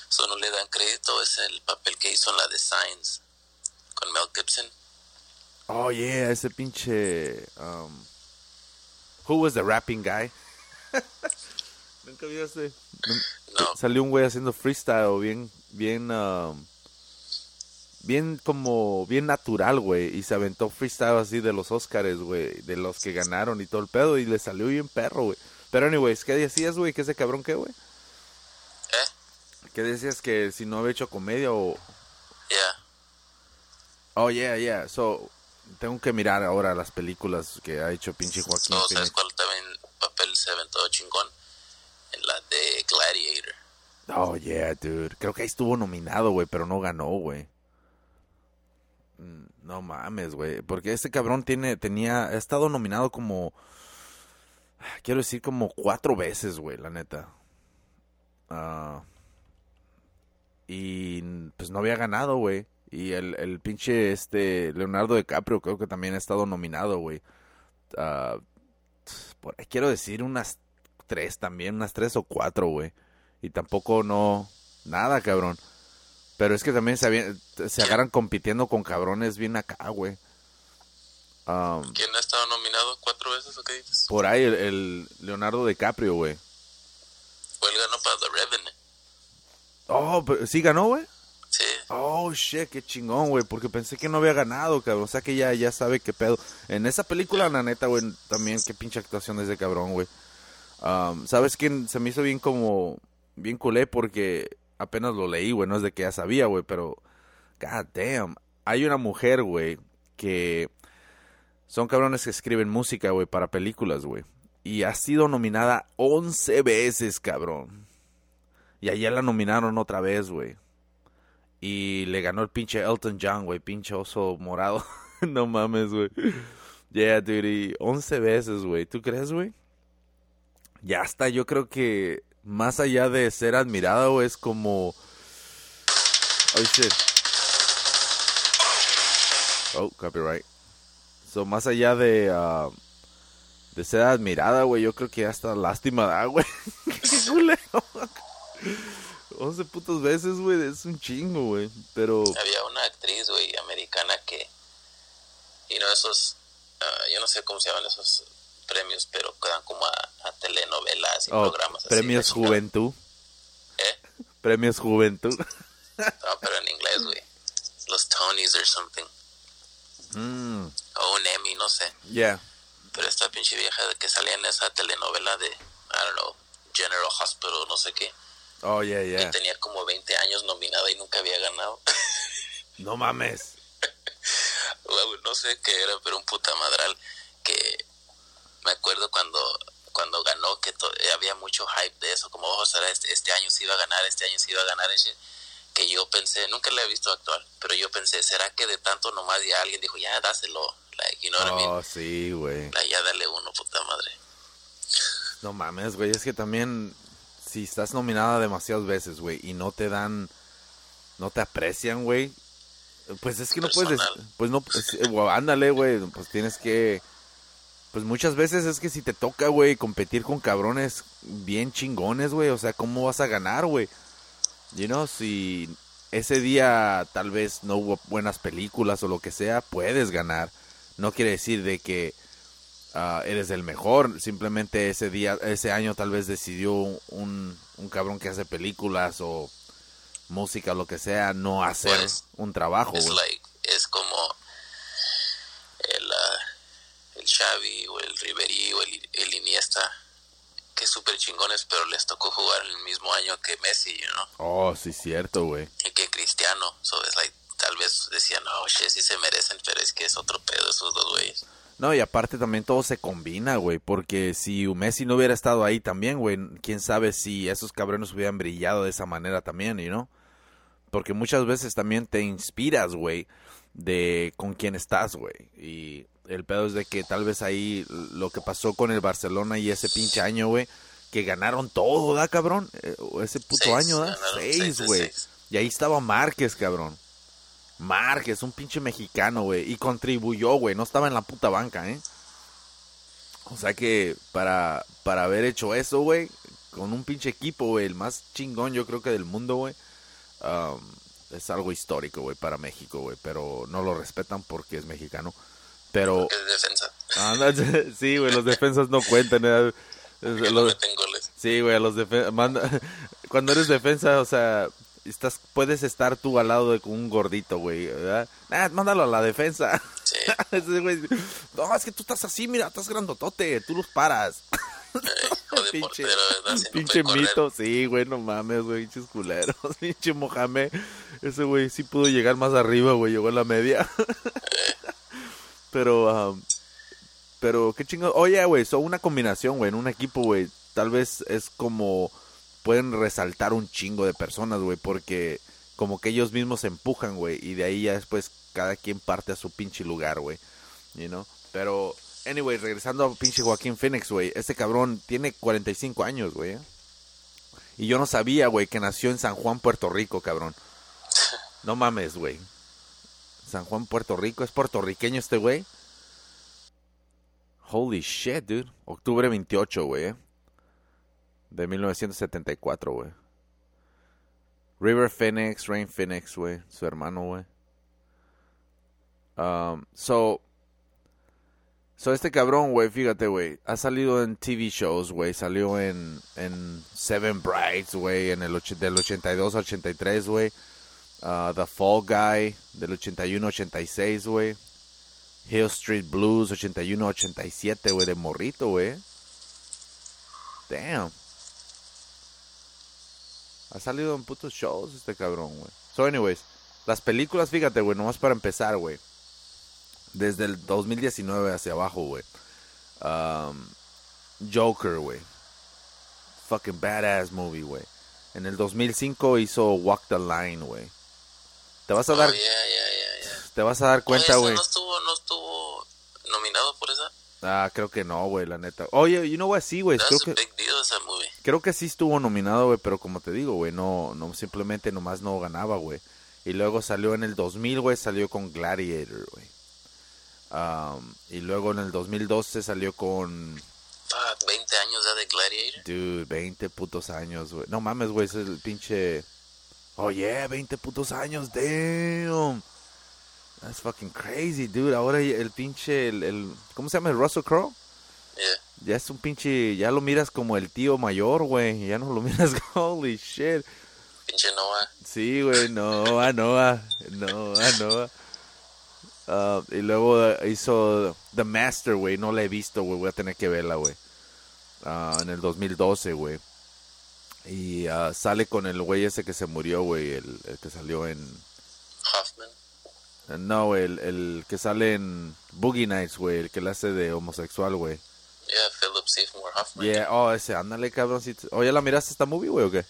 Speaker 1: eso no le dan crédito. Es el papel que hizo en la de Signs con Mel Gibson.
Speaker 2: Oh, yeah, ese pinche... Um, who was the rapping guy? (laughs) Nunca vi ese...
Speaker 1: No,
Speaker 2: Salió un güey haciendo freestyle bien, bien, um, bien como, bien natural, güey. Y se aventó freestyle así de los Oscars, güey. De los que ganaron y todo el pedo. Y le salió bien perro, güey. Pero anyways, ¿qué decías, güey? ¿Que ese cabrón qué, güey?
Speaker 1: ¿eh?
Speaker 2: ¿Qué decías que si no había hecho comedia o...
Speaker 1: Ya.
Speaker 2: Oh, yeah, yeah. So, tengo que mirar ahora las películas que ha hecho pinche Joaquín
Speaker 1: No, ¿sabes
Speaker 2: Phoenix.
Speaker 1: cuál también papel se aventó chingón? En la de Gladiator.
Speaker 2: Oh, yeah, dude. Creo que ahí estuvo nominado, güey, pero no ganó, güey. Mm, No mames, güey. Porque este cabrón tiene, tenía, ha estado nominado como, quiero decir, como cuatro veces, güey, la neta. Ah, y pues no había ganado, güey. Y el, el pinche, este, Leonardo DiCaprio creo que también ha estado nominado, güey. Ah, quiero decir unas tres también, unas tres o cuatro, güey. Y tampoco no, nada, cabrón. Pero es que también se, se agarran compitiendo con cabrones bien acá, güey. Um,
Speaker 1: ¿Quién ha estado nominado cuatro veces o qué dices?
Speaker 2: por ahí el, el Leonardo DiCaprio, güey.
Speaker 1: Fue el ganó para The Revenant.
Speaker 2: Oh, pero sí ganó, güey.
Speaker 1: Sí.
Speaker 2: Oh, shit, qué chingón, güey, porque pensé que no había ganado, cabrón. O sea que ya, ya sabe qué pedo. En esa película, la neta, güey, también qué pinche actuación es de cabrón, güey. Um, ¿Sabes quién se me hizo bien como, bien culé? Porque apenas lo leí, güey, no es de que ya sabía, güey, pero, god damn. Hay una mujer, güey, que son cabrones que escriben música, güey, para películas, güey. Y ha sido nominada 11 veces, cabrón. Y ayer la nominaron otra vez, güey. Y le ganó el pinche Elton John, güey. Pinche oso morado. (laughs) no mames, güey. Yeah, dude. y 11 veces, güey. ¿Tú crees, güey? Ya está. Yo creo que más allá de ser admirada, es como... Oh, shit. Oh, copyright. So, más allá de... ah, de ser admirada, güey, yo creo que ya está lástima, da, güey. (laughs) Qué culero. 11 putas veces, güey, es un chingo, güey. Pero,
Speaker 1: Había una actriz, güey, americana que. Y no, esos. ah, yo no sé cómo se llaman esos premios, pero que dan como a, a telenovelas y
Speaker 2: oh,
Speaker 1: programas así.
Speaker 2: premios juventud.
Speaker 1: ¿Eh? (laughs)
Speaker 2: Premios juventud.
Speaker 1: No, pero en inglés, güey. Los Tonys or something.
Speaker 2: Mm,
Speaker 1: O un Emmy, no sé.
Speaker 2: yeah.
Speaker 1: Pero esta pinche vieja de que salía en esa telenovela de, I don't know, General Hospital, no sé qué.
Speaker 2: Oh, yeah,
Speaker 1: Y
Speaker 2: yeah.
Speaker 1: tenía como 20 años nominada y nunca había ganado.
Speaker 2: No mames. (laughs)
Speaker 1: No sé qué era, pero un puta madral que me acuerdo cuando cuando ganó que to- eh, había mucho hype de eso, como ojo, será este, este año sí iba a ganar, este año sí iba a ganar, que yo pensé, nunca le he visto actuar, pero yo pensé, ¿será que de tanto nomás ya alguien dijo, ya dáselo, like, you know what I mean?
Speaker 2: Sí, güey.
Speaker 1: Like, ya dale uno, puta madre.
Speaker 2: No mames, güey. Es que también, si estás nominada demasiadas veces, güey, y no te dan, no te aprecian, güey. Pues es que no puedes, pues no, pues, eh, ándale, güey, pues tienes que, pues muchas veces es que si te toca, güey, competir con cabrones bien chingones, güey, o sea, ¿cómo vas a ganar, güey? You know, si ese día tal vez no hubo buenas películas o lo que sea, puedes ganar. No quiere decir de que ah, eres el mejor. Simplemente ese día, ese año tal vez decidió un, un cabrón que hace películas o música o lo que sea no hacer
Speaker 1: Pues,
Speaker 2: un trabajo, güey.
Speaker 1: like, es como el, ah, el Xavi o el Ribery o el, el Iniesta, que súper chingones, pero les tocó jugar el mismo año que Messi, know?
Speaker 2: Oh, sí, cierto, güey.
Speaker 1: y que Cristiano. So es like, tal vez decían, no, shit, sí se merecen, pero es que es otro pedo esos dos güeyes.
Speaker 2: No, y aparte también todo se combina, güey, porque si Messi no hubiera estado ahí también, güey, quién sabe si esos cabrones hubieran brillado de esa manera también, ¿y no? Porque muchas veces también te inspiras, güey, de con quién estás, güey. Y el pedo es de que tal vez ahí lo que pasó con el Barcelona y ese pinche año, güey, que ganaron todo, ¿da, cabrón? Eh, Ese puto
Speaker 1: Seis,
Speaker 2: año, ¿da? Seis, güey. Y ahí estaba Márquez, cabrón. Márquez, un pinche mexicano, güey. Y contribuyó, güey. No estaba en la puta banca, ¿eh? O sea que para, para haber hecho eso, güey, con un pinche equipo, güey, el más chingón yo creo que del mundo, güey, um, es algo histórico, güey, para México, güey. Pero no lo respetan porque es mexicano. Pero,
Speaker 1: es defensa. (laughs)
Speaker 2: sí, güey, los defensas no cuentan. ¿eh?
Speaker 1: No
Speaker 2: Los-
Speaker 1: meten goles.
Speaker 2: Sí, güey, a los defensas. (laughs) Cuando eres defensa, o sea, estás, puedes estar tú al lado de un gordito, güey, ¿verdad? Ah, mándalo a la defensa.
Speaker 1: Sí. (laughs)
Speaker 2: Ese güey, no, es que tú estás así, mira, estás grandotote, tú los paras.
Speaker 1: Eh, de
Speaker 2: pinche
Speaker 1: portero, ¿verdad? Si no
Speaker 2: pinche mito, sí, güey, no mames, güey, pinches culeros. Pinche Mohamed, ese güey sí pudo llegar más arriba, güey, llegó a la media. Pero, um, pero, qué chingo. Oye, güey, son una combinación, güey, en un equipo, güey. Tal vez es como pueden resaltar un chingo de personas, güey, porque como que ellos mismos se empujan, güey, y de ahí ya después cada quien parte a su pinche lugar, güey, you know. Pero, anyway, regresando a pinche Joaquín Phoenix, güey, este cabrón tiene 45 años, güey. ¿eh? Y yo no sabía, güey, que nació en San Juan, Puerto Rico, cabrón. No mames, güey. San Juan, Puerto Rico, ¿es puertorriqueño este güey? Holy shit, dude. Octubre 28, güey. eh. De 1974, güey. River Phoenix, Rain Phoenix, güey. Su hermano, güey. Um, so, so este cabrón, güey, fíjate, güey. Ha salido en TV shows, güey. Salió en, en Seven Brights, güey. En el del 82 al 83, güey. Uh, The Fall Guy del 81-86, güey. Hill Street Blues 81-87, güey, de morrito, güey. Damn. Ha salido en putos shows este cabrón, güey. So, anyways, las películas, fíjate, güey, nomás para empezar, güey. Desde el 2019 hacia abajo, güey. Um, Joker, güey. Fucking badass movie, güey. En el 2005 hizo Walk the Line, güey. Te vas a
Speaker 1: Oh,
Speaker 2: dar,
Speaker 1: yeah, yeah, yeah, yeah.
Speaker 2: te vas a dar cuenta, güey.
Speaker 1: ¿ese no estuvo, no estuvo nominado por esa?
Speaker 2: Ah, creo que no, güey, la neta. Oye, you know what, sí, güey. Creo que, creo que sí estuvo nominado, güey, pero como te digo, güey, no, no, simplemente nomás no ganaba, güey. Y luego salió en el 2000, güey, salió con Gladiator, güey. Um, y luego en el 2012 salió con,
Speaker 1: Fuck, 20 años ya de Gladiator.
Speaker 2: dude, 20 putos años, güey. No mames, güey, es el pinche... Oh, yeah, 20 putos años, damn. That's fucking crazy, dude. Ahora el pinche, el, el ¿cómo se llama? ¿El Russell Crowe?
Speaker 1: Yeah.
Speaker 2: Ya es un pinche, ya lo miras como el tío mayor, güey. Ya no lo (laughs) miras, holy shit.
Speaker 1: Pinche Noah.
Speaker 2: Sí, güey, Noah, Noah, Noah, Noah. Ah, y luego hizo The Master, güey. No la he visto, güey. Voy a tener que verla, güey. Ah, en el 2012, güey. Y ah, sale con el güey ese que se murió, güey. El, el que salió en...
Speaker 1: Hoffman.
Speaker 2: No, el, el que sale en Boogie Nights, güey. El que le hace de homosexual, güey.
Speaker 1: Yeah, Philip Seymour Hoffman.
Speaker 2: Yeah, oh, ese, ándale, cabrón. sí te- Oh, ¿ya la miraste esta movie, güey, o qué?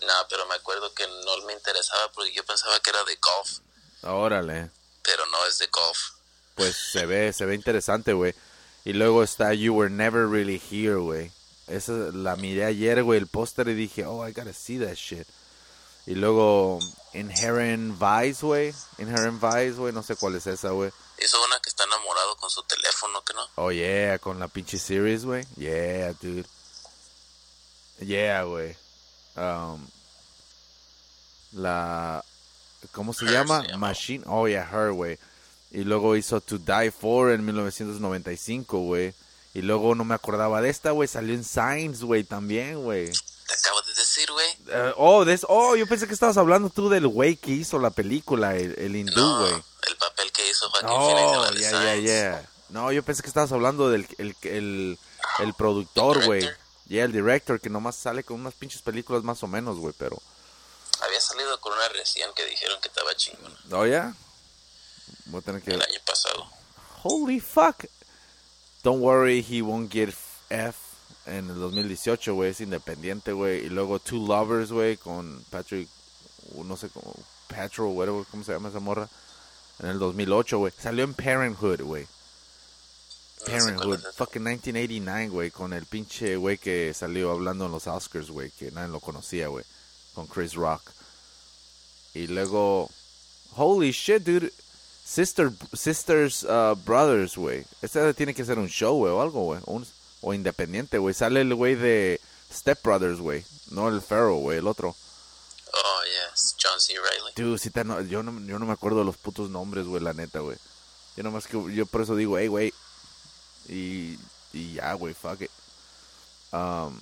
Speaker 1: No, pero me acuerdo que no me interesaba porque yo pensaba que era de golf,
Speaker 2: Órale.
Speaker 1: pero no es de golf.
Speaker 2: Pues se ve, se ve interesante, güey. Y luego está You Were Never Really Here, güey. Esa la miré ayer, güey, el póster y dije, oh, I gotta see that shit. Y luego Inherent Vice, güey. Inherent Vice, güey, no sé cuál es esa, güey.
Speaker 1: Hizo una que está enamorado con su teléfono, que no.
Speaker 2: Oh, yeah, con la pinche series, güey. Yeah, dude. Yeah, güey. Um, la... ¿Cómo se
Speaker 1: Her
Speaker 2: llama?
Speaker 1: se llama.
Speaker 2: Machine. Oh, yeah, Her, güey. Y luego hizo To Die For en 1995, güey. Y luego no me acordaba de esta, güey. Salió en Signs, güey, también, güey.
Speaker 1: Te acabo de decir, güey.
Speaker 2: Eh, oh, de oh, yo pensé que estabas hablando tú del güey que hizo la película, el, el hindú,
Speaker 1: No,
Speaker 2: güey.
Speaker 1: el papel que hizo Joaquín
Speaker 2: Oh, yeah, yeah, yeah. No, yo pensé que estabas hablando del el, el, el productor,
Speaker 1: ¿El
Speaker 2: güey.
Speaker 1: director?
Speaker 2: Yeah, el director, que nomás sale con unas pinches películas más o menos, güey, pero...
Speaker 1: Había salido con una recién que dijeron que estaba chingón
Speaker 2: Oh, yeah. Voy a tener que...
Speaker 1: el año pasado.
Speaker 2: Holy fuck. Don't worry, he won't get F en el 2018, güey. Es independiente, güey. Y luego Two Lovers, güey, con Patrick... uh, No sé cómo... Patrol, whatever, ¿cómo se llama esa morra? En el 2008, güey. Salió en Parenthood, güey.
Speaker 1: No sé cuál
Speaker 2: Parenthood,
Speaker 1: es esa.
Speaker 2: fucking 1989, güey, con el pinche güey que salió hablando en los Oscars, güey, que nadie lo conocía, güey, con Chris Rock. Y luego, holy shit, dude, Sister, Sisters uh, Brothers, güey. Este tiene que ser un show, güey, o algo, güey, o, independiente, güey. Sale el güey de Step Brothers, güey, no el Pharaoh, güey, el otro.
Speaker 1: Oh, yes. John C. Reilly.
Speaker 2: Dude, si te no- yo, no, yo no me acuerdo de los putos nombres, güey, la neta, güey. Yo nomás que, yo por eso digo, hey, güey. Y, y ya, güey, fuck it. Um,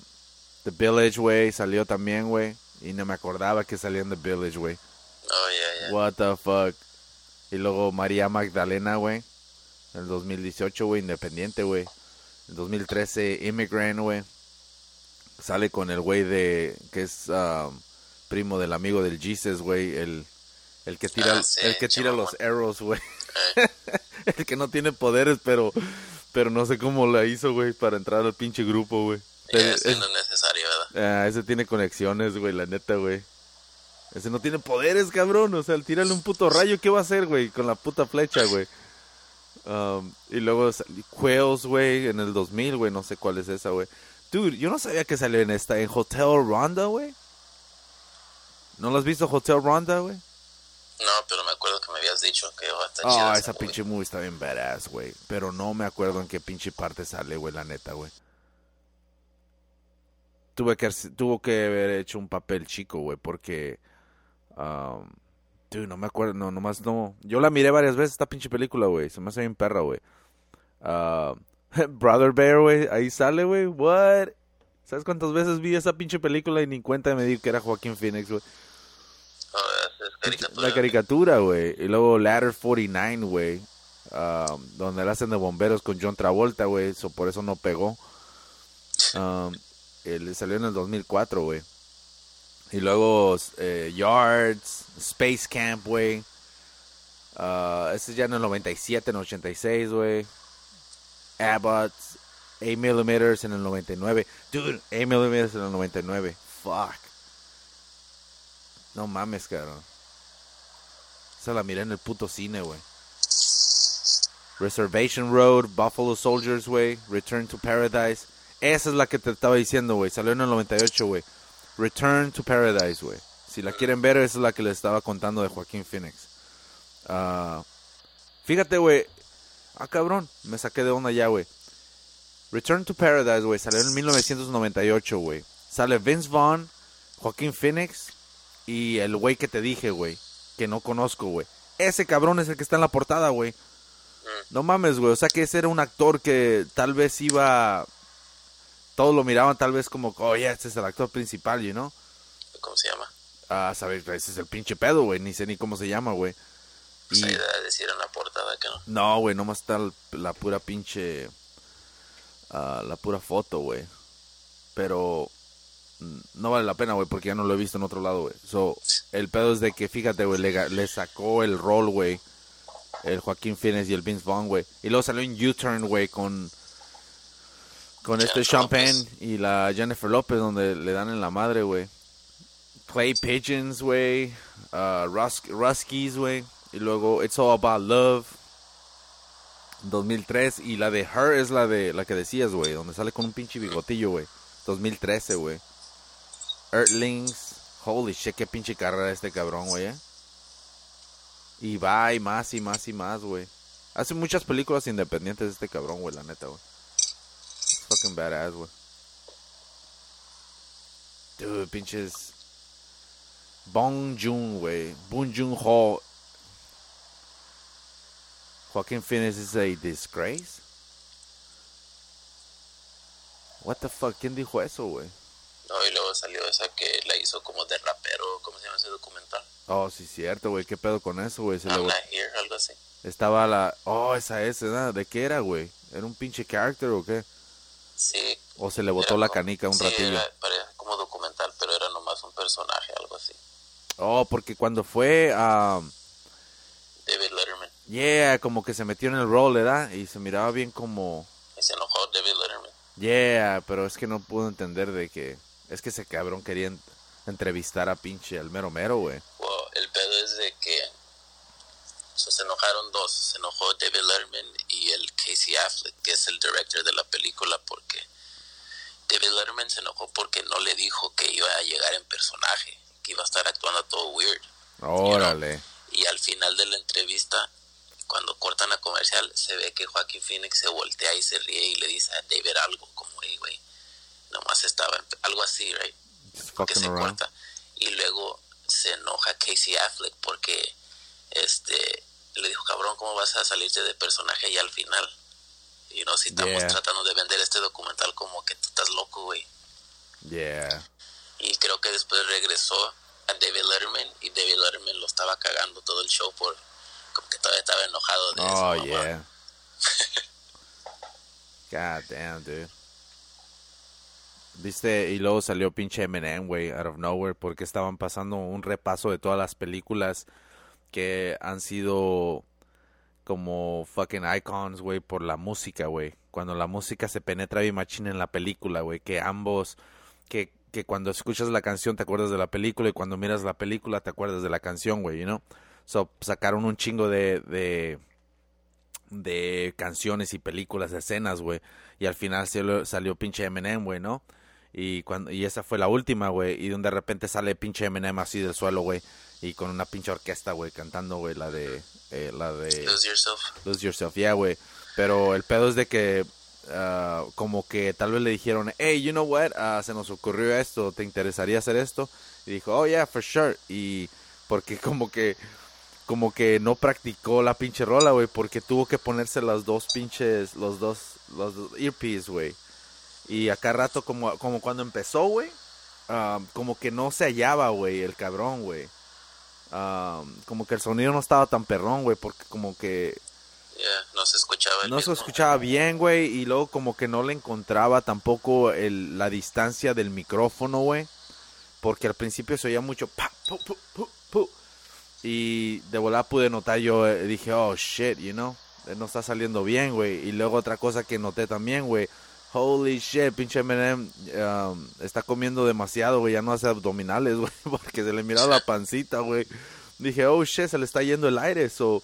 Speaker 2: The Village, güey, salió también, güey. Y no me acordaba que salía en The Village, güey.
Speaker 1: Oh, yeah, yeah.
Speaker 2: What the fuck. Y luego María Magdalena, güey. En el 2018, güey, independiente, güey. En 2013, Immigrant, güey. Sale con el güey de. que es um, primo del amigo del Jesus, güey. El, el que tira,
Speaker 1: Ah, sí,
Speaker 2: el que tira los arrows, güey.
Speaker 1: Eh, (laughs)
Speaker 2: el que no tiene poderes, pero. Pero no sé cómo la hizo, güey, para entrar al pinche grupo, güey.
Speaker 1: yeah,
Speaker 2: es-
Speaker 1: no es necesario, ¿verdad?
Speaker 2: Ah, ese tiene conexiones, güey, la neta, güey. Ese no tiene poderes, cabrón. O sea, tírale un puto rayo, ¿qué va a hacer, güey? Con la puta flecha, güey. Um, y luego Quails, güey, en el 2000, güey. No sé cuál es esa, güey. Dude, yo no sabía que salió en esta. En Hotel Ronda, güey. ¿No lo has visto Hotel Ronda, güey?
Speaker 1: No, pero me acuerdo que me habías dicho que va a estar
Speaker 2: Ah, esa
Speaker 1: movie.
Speaker 2: pinche movie está bien badass, güey. Pero no me acuerdo en qué pinche parte sale, güey, la neta, güey. Tuve que, tuvo que haber hecho un papel chico, güey, porque... Um, dude, no me acuerdo, no, nomás no... Yo la miré varias veces, esta pinche película, güey. Se me hace bien perra, güey. Ah, (laughs) Brother Bear, güey, ahí sale, güey. What? ¿Sabes cuántas veces vi esa pinche película y ni cuenta me di que era Joaquín Phoenix, güey? La caricatura, güey. Y luego Ladder 49, güey. um, donde la hacen de bomberos con John Travolta, güey. So, por eso no pegó. Um, él salió en el 2004, güey. Y luego eh, Yards, Space Camp, güey. Uh, ese es ya en el 97, en el 86, güey. Abbott, 8mm en el 99. Dude, 8mm en el 99. Fuck. No mames, cabrón. Esa la miré en el puto cine, güey. Reservation Road, Buffalo Soldiers, güey. Return to Paradise. Esa es la que te estaba diciendo, güey. Salió en el 98, güey. Return to Paradise, güey. Si la quieren ver, esa es la que les estaba contando de Joaquín Phoenix. Ah, fíjate, güey. Ah, cabrón. Me saqué de onda ya, güey. Return to Paradise, güey. Salió en 1998, güey. Sale Vince Vaughn, Joaquín Phoenix y el güey que te dije, güey. Que no conozco, güey. Ese cabrón es el que está en la portada, güey. No mames, güey. O sea que ese era un actor que tal vez iba... Todos lo miraban tal vez como, oye, este es el actor principal, you know?
Speaker 1: ¿Cómo se llama?
Speaker 2: Ah, sabes, ese es el pinche pedo, güey. Ni sé ni cómo se llama, güey.
Speaker 1: Pues
Speaker 2: Y-
Speaker 1: ahí decir en la portada que no.
Speaker 2: No, güey, nomás está la pura pinche. ah, la pura foto, güey. Pero. mm, No vale la pena, güey, porque ya no lo he visto en otro lado, güey. So, el pedo es de que, fíjate, güey, le, le sacó el rol, güey. El Joaquín Phoenix y el Vince Vaughn, güey. Y luego salió en U-Turn, güey, con. Con este Champagne y la Jennifer Lopez, donde le dan en la madre, güey. Clay Pigeons, güey. ah, Rus Ruskies, güey. Y luego It's All About Love. 2003. Y la de Her es la de la que decías, güey. Donde sale con un pinche bigotillo, güey. 2013, güey. Earthlings. Holy shit, qué pinche carrera este cabrón, güey. eh. Y va y más y más y más, güey. Hace muchas películas independientes este cabrón, güey, la neta, güey. Fucking badass, güey. Dude, pinches. Bong Joon, güey. Bong Joon Ho. Joaquin Phoenix is a disgrace. What the fuck? ¿Quién dijo eso, güey?
Speaker 1: No, y luego salió esa que la hizo como de rapero, ¿cómo se llama ese documental?
Speaker 2: Oh, sí, cierto, güey. ¿Qué pedo con eso, güey? Se le
Speaker 1: I'm
Speaker 2: bot-
Speaker 1: not here, algo así.
Speaker 2: Estaba la... Oh, esa es. ¿De qué era, güey? ¿Era un pinche character o qué?
Speaker 1: Sí.
Speaker 2: ¿O se le botó
Speaker 1: era
Speaker 2: la canica un
Speaker 1: sí,
Speaker 2: ratillo?
Speaker 1: Era, como documental, pero era nomás un personaje, algo así.
Speaker 2: Oh, porque cuando fue a...
Speaker 1: David Letterman.
Speaker 2: yeah, como que se metió en el rol, ¿verdad? Y se miraba bien como...
Speaker 1: Y se enojó David Letterman.
Speaker 2: Yeah, pero es que no puedo entender de que... Es que ese cabrón quería en- entrevistar a pinche al mero mero, güey.
Speaker 1: Wow, el pedo es de que se enojaron dos. Se enojó David Letterman y el Casey Affleck, que es el director de la película, porque David Letterman se enojó porque no le dijo que iba a llegar en personaje, que iba a estar actuando todo weird.
Speaker 2: Órale.
Speaker 1: Y al final de la entrevista, cuando cortan a comercial, se ve que Joaquín Phoenix se voltea y se ríe y le dice a David algo, como, hey, güey, nomás estaba, algo así, right? Que se
Speaker 2: around.
Speaker 1: corta. Y luego se enoja Casey Affleck porque este le dijo, cabrón, ¿cómo vas a salirte de personaje ya al final? Y no, si estamos
Speaker 2: Yeah.
Speaker 1: tratando de vender este documental como que tú estás loco, güey.
Speaker 2: Yeah.
Speaker 1: Y creo que después regresó a David Letterman y David Letterman lo estaba cagando todo el show por como que todavía estaba enojado de eso.
Speaker 2: Oh, yeah. (laughs) God damn, dude. Viste, y luego salió pinche Eminem, güey, out of nowhere, porque estaban pasando un repaso de todas las películas que han sido como fucking icons, güey, por la música, güey. Cuando la música se penetra bien machina en la película, güey, que ambos, que, que cuando escuchas la canción te acuerdas de la película y cuando miras la película te acuerdas de la canción, güey, you know? So, sacaron un chingo de, de, de canciones y películas, escenas, güey. Y al final salió, salió pinche Eminem, güey, ¿no? Y, cuando, y esa fue la última, güey. Y de repente sale pinche Eminem así del suelo, güey. Y con una pinche orquesta, güey, cantando, güey, la de... Eh, la de...
Speaker 1: Lose Yourself.
Speaker 2: Lose Yourself, yeah, güey. Pero el pedo es de que ah, como que tal vez le dijeron, hey, you know what, Ah, se nos ocurrió esto, ¿te interesaría hacer esto? Y dijo, oh, yeah, for sure. Y porque (laughs) como que como que no practicó la pinche rola, güey, porque tuvo que ponerse las dos pinches, los dos, los dos earpiece, güey. Y acá rato, como, como cuando empezó, güey, ah, como que no se hallaba, güey, el cabrón, güey. Ah, como que el sonido no estaba tan perrón, güey, porque como que
Speaker 1: Yeah, no se escuchaba el
Speaker 2: no se
Speaker 1: mismo.
Speaker 2: escuchaba bien, güey, y luego como que no le encontraba tampoco el, la distancia del micrófono, güey, porque al principio se oía mucho pa, pu, pu, pu, pu. y de volada pude notar yo, eh, dije, oh shit, you know, no está saliendo bien, güey, y luego otra cosa que noté también, güey, holy shit, pinche Eminem um, está comiendo demasiado, güey, ya no hace abdominales, (laughs) güey, porque se le miraba la pancita, güey, dije, oh shit, se le está yendo el aire, so...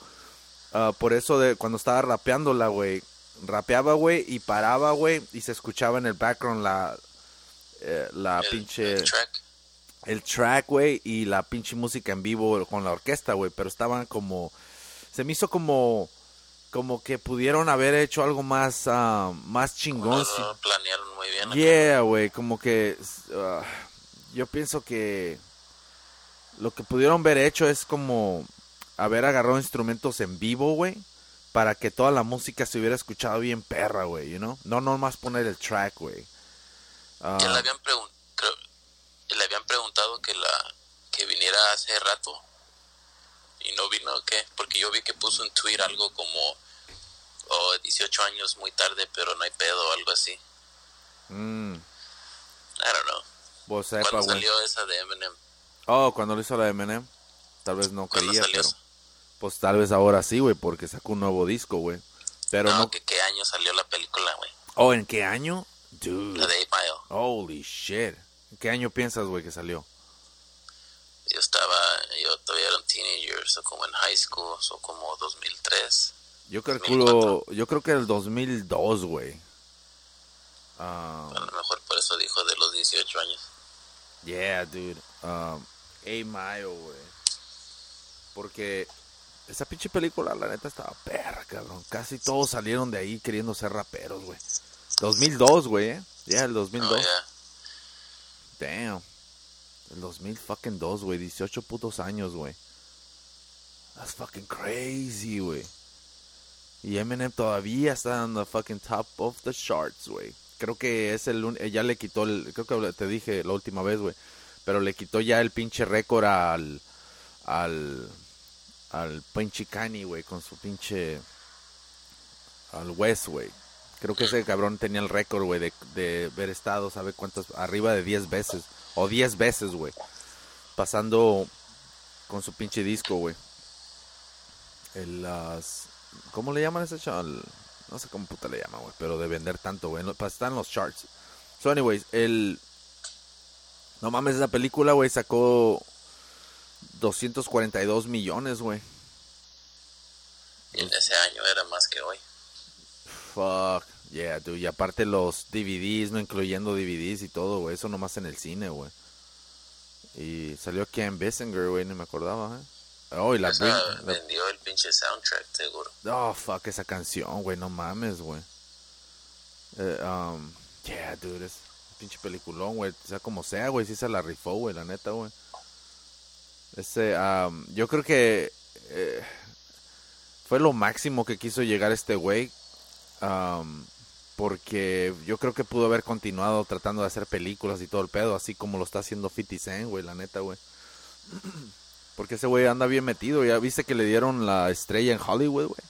Speaker 2: Ah, por eso de cuando estaba rapeándola, güey, rapeaba, güey, y paraba, güey, y se escuchaba en el background la eh, la
Speaker 1: El-
Speaker 2: pinche
Speaker 1: el track.
Speaker 2: el track, güey, y la pinche música en vivo con la orquesta, güey, pero estaban como se me hizo como como que pudieron haber hecho algo más ah, más
Speaker 1: No
Speaker 2: chingón. si-
Speaker 1: lo planearon muy bien.
Speaker 2: Yeah, güey, como que ah, yo pienso que lo que pudieron haber hecho es como haber agarrado instrumentos en vivo, güey, para que toda la música se hubiera escuchado bien perra, güey, you know? No nomás poner el track, güey. Ah,
Speaker 1: Ya le habían, pregun- creo- le habían preguntado que la que viniera hace rato y no vino, ¿qué? Porque yo vi que puso en Twitter algo como oh, 18 años muy tarde, pero no hay pedo o algo así.
Speaker 2: mm,
Speaker 1: I don't know.
Speaker 2: vos sepa,
Speaker 1: Cuando
Speaker 2: güey.
Speaker 1: salió esa de Eminem,
Speaker 2: Oh, cuando lo hizo la de Eminem. Tal vez no
Speaker 1: ¿Cuándo
Speaker 2: quería,
Speaker 1: salió
Speaker 2: pero
Speaker 1: eso?
Speaker 2: pues tal vez ahora sí, güey, porque sacó un nuevo disco, güey. Pero
Speaker 1: no,
Speaker 2: no,
Speaker 1: que qué año salió la película, güey.
Speaker 2: Oh, ¿en qué año? Dude.
Speaker 1: La de 8 Mile.
Speaker 2: Holy shit. ¿En qué año piensas, güey, que salió?
Speaker 1: Yo estaba, yo todavía era un teenager, o como en high school, o como 2003.
Speaker 2: Yo calculo, yo creo que el 2002, güey. Ah,
Speaker 1: A lo mejor por eso dijo de los 18 años.
Speaker 2: yeah, dude. Um, Eight Mile, güey. Porque esa pinche película, la neta, estaba perra, cabrón. Casi todos salieron de ahí queriendo ser raperos, güey. 2002, güey, eh. Yeah, el 2002.
Speaker 1: Oh, yeah.
Speaker 2: Damn. El 2000 fucking 2, güey. 18 putos años, güey. That's fucking crazy, güey. Y Eminem todavía está en the fucking top of the charts, güey. Creo que es el eh, ya le quitó el creo que te dije la última vez, güey, pero le quitó ya el pinche récord al al al pinche Kanye, güey, con su pinche al West, güey. Creo que ese cabrón tenía el récord, güey, de, de haber estado, ¿sabe cuántas? Arriba de 10 veces. O 10 veces, güey. Pasando con su pinche disco, güey. El, las... ¿Cómo le llaman a ese chaval? No sé cómo puta le llaman, güey. Pero de vender tanto, güey. Está en los charts. So, anyways, el... No mames, esa película, güey, sacó 242 millones, güey.
Speaker 1: Y en ese año era más que hoy.
Speaker 2: Fuck, yeah, dude. Y aparte los DVDs, no incluyendo DVDs y todo, güey. Eso nomás en el cine, güey. Y salió Ken Basinger, güey, ni me acordaba, ¿eh? Oh, y la, la-
Speaker 1: vendió el pinche soundtrack, seguro.
Speaker 2: Oh, fuck, esa canción, güey, no mames, güey. Eh, um, yeah, dude, es un pinche peliculón, güey. O sea, como sea, güey, sí se la rifó, güey, la neta, güey. Ese, um, yo creo que eh, fue lo máximo que quiso llegar este güey. um, porque yo creo que pudo haber continuado tratando de hacer películas y todo el pedo, así como lo está haciendo 50 Cent, güey, la neta, güey. (clears throat) Porque ese güey anda bien metido. Ya viste que le dieron la estrella en Hollywood, güey.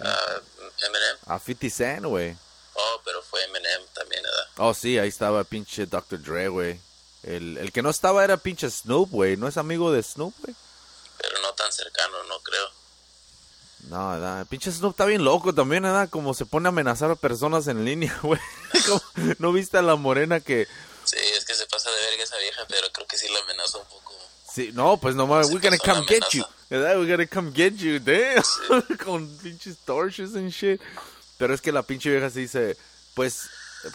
Speaker 1: Ah, Eminem.
Speaker 2: A 50 Cent, güey.
Speaker 1: Oh, pero fue Eminem también, ¿verdad?
Speaker 2: Oh, sí, ahí estaba pinche Dr. Dre, güey. El, el que no estaba era pinche Snoop, güey. ¿No es amigo de Snoop, güey?
Speaker 1: Pero no tan cercano, no creo.
Speaker 2: No, ¿verdad? Pinche Snoop está bien loco también, ¿verdad? Como se pone a amenazar a personas en línea, (laughs) güey. ¿No viste a la morena que...
Speaker 1: Sí, es que se pasa de verga esa vieja, pero creo que sí la amenazó un poco.
Speaker 2: Sí, no, pues nomás,
Speaker 1: Se
Speaker 2: we're gonna come get you.
Speaker 1: amenaza.
Speaker 2: ¿Verdad? We're gonna come get you, damn. (laughs) Con pinches torches and shit. Pero es que la pinche vieja se dice, pues,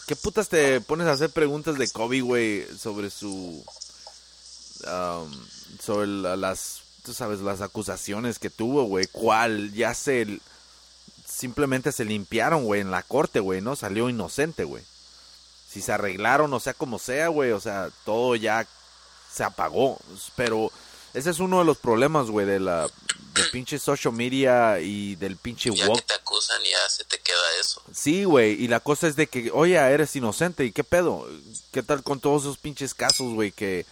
Speaker 2: ¿Qué putas te pones a hacer preguntas de Kobe, güey, sobre su... um, sobre la- las, tú sabes, las acusaciones que tuvo, güey? ¿Cuál? Ya se... Simplemente se limpiaron, güey, en la corte, güey, ¿no? Salió inocente, güey. Si se arreglaron, o sea, como sea, güey, o sea, todo ya se apagó. Pero ese es uno de los problemas, güey, de la de pinche social media y del pinche
Speaker 1: Ya
Speaker 2: woke
Speaker 1: que te acusan, ya se te queda eso.
Speaker 2: Sí, güey, y la cosa es de que, oye, eres inocente, ¿y qué pedo? ¿Qué tal con todos esos pinches casos, güey, que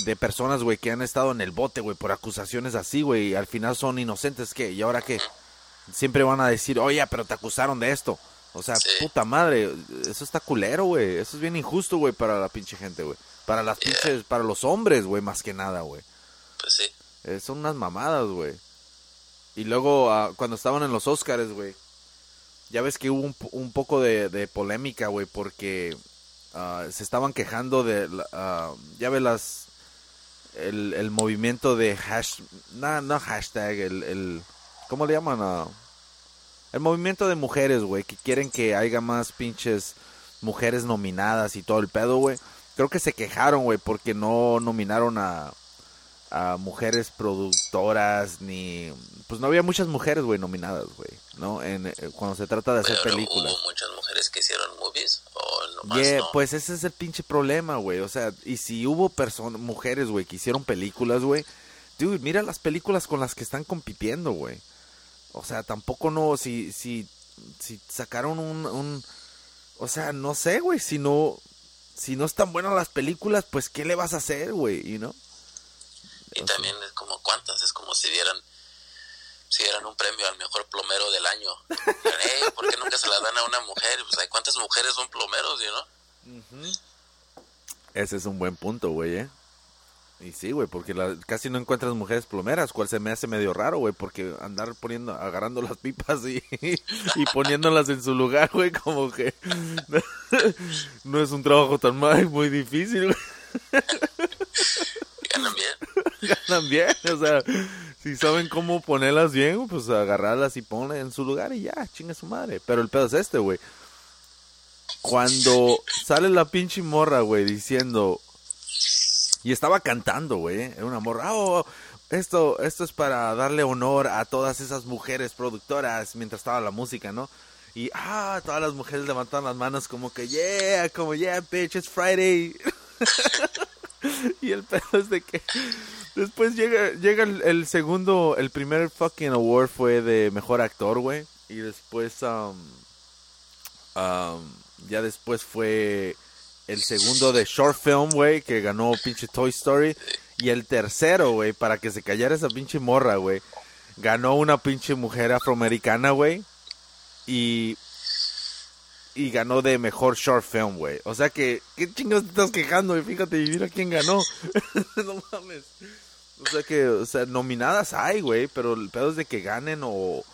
Speaker 2: de personas, güey, que han estado en el bote, güey, por acusaciones así, güey, y al final son inocentes, ¿qué? ¿Y ahora qué? Siempre van a decir, oye, pero te acusaron de esto. O sea,
Speaker 1: Sí.
Speaker 2: puta madre, eso está culero, güey, eso es bien injusto, güey, para la pinche gente, güey. Para las
Speaker 1: Yeah.
Speaker 2: pinches, para los hombres, güey, más que nada, güey.
Speaker 1: Pues sí.
Speaker 2: Eh, son unas mamadas, güey. Y luego, ah, cuando estaban en los Oscars, güey, ya ves que hubo un, un poco de, de polémica, güey, porque ah, se estaban quejando de, ah, ya ves las, el, el movimiento de hash, no, no hashtag, el, el, ¿cómo le llaman? Ah, el movimiento de mujeres, güey, que quieren que haya más pinches mujeres nominadas y todo el pedo, güey. Creo que se quejaron, güey, porque no nominaron a, a mujeres productoras ni pues no había muchas mujeres güey nominadas güey no en eh, cuando se trata de hacer
Speaker 1: Pero
Speaker 2: películas
Speaker 1: hubo muchas mujeres que hicieron movies o nomás
Speaker 2: Yeah,
Speaker 1: no.
Speaker 2: pues ese es el pinche problema güey o sea y si hubo personas mujeres güey que hicieron películas güey dude mira las películas con las que están compitiendo güey. O sea tampoco no si si si sacaron un, un o sea no sé güey si no si no están buenas las películas pues qué le vas a hacer güey you know
Speaker 1: Y también es como cuántas, es como si dieran si dieran un premio al mejor plomero del año. Ey, ¿Por qué nunca se la dan a una mujer? Pues hay cuántas mujeres son plomeros, ¿no?
Speaker 2: Ese es un buen punto, güey, ¿eh? Y sí, güey, porque la- casi no encuentras mujeres plomeras, cual se me hace medio raro, güey, porque andar poniendo, agarrando las pipas y, (laughs) y poniéndolas en su lugar, güey, como que (laughs) no es un trabajo tan mal, muy difícil, güey. (laughs)
Speaker 1: Ganan bien.
Speaker 2: O sea, si saben cómo ponerlas bien, pues agarrarlas y ponlas en su lugar y ya, chinga su madre. Pero el pedo es este, güey. Cuando sale la pinche morra, güey, diciendo... Y estaba cantando, güey. Era una morra. "Oh, esto, esto es para darle honor a todas esas mujeres productoras mientras estaba la música, ¿no? Y, ah, todas las mujeres levantaban las manos como que, yeah, como, yeah, bitch, it's Friday. (laughs) y el pedo es de que después llega, llega el, el segundo, el primer fucking award fue de mejor actor, güey. Y después, um, um, ya después fue el segundo de short film, güey, que ganó pinche Toy Story. Y el tercero, güey, para que se callara esa pinche morra, güey, ganó una pinche mujer afroamericana, güey. Y y ganó de mejor short film, güey. O sea que, ¿qué chingados te estás quejando? Y fíjate, y mira quién ganó. (laughs) no mames. O sea que, o sea, nominadas hay, güey, pero el pedo es de que ganen o,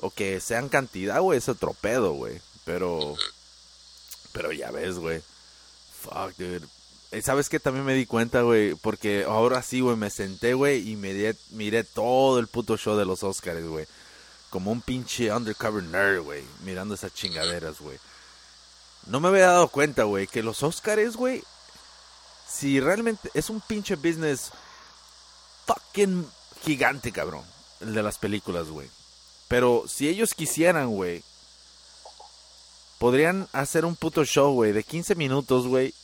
Speaker 2: o que sean cantidad, güey, es otro pedo, güey. Pero, pero ya ves, güey. Fuck, dude. Eh, ¿Sabes qué? También me di cuenta, güey, porque ahora sí, güey, me senté, güey, y miré, miré todo el puto show de los Oscars, güey. Como un pinche undercover nerd, güey, mirando esas chingaderas, güey. No me había dado cuenta, güey, que los Oscars, güey, si realmente es un pinche business fucking gigante, cabrón, el de las películas, güey. Pero si ellos quisieran, güey, podrían hacer un puto show, güey, de 15 minutos, güey,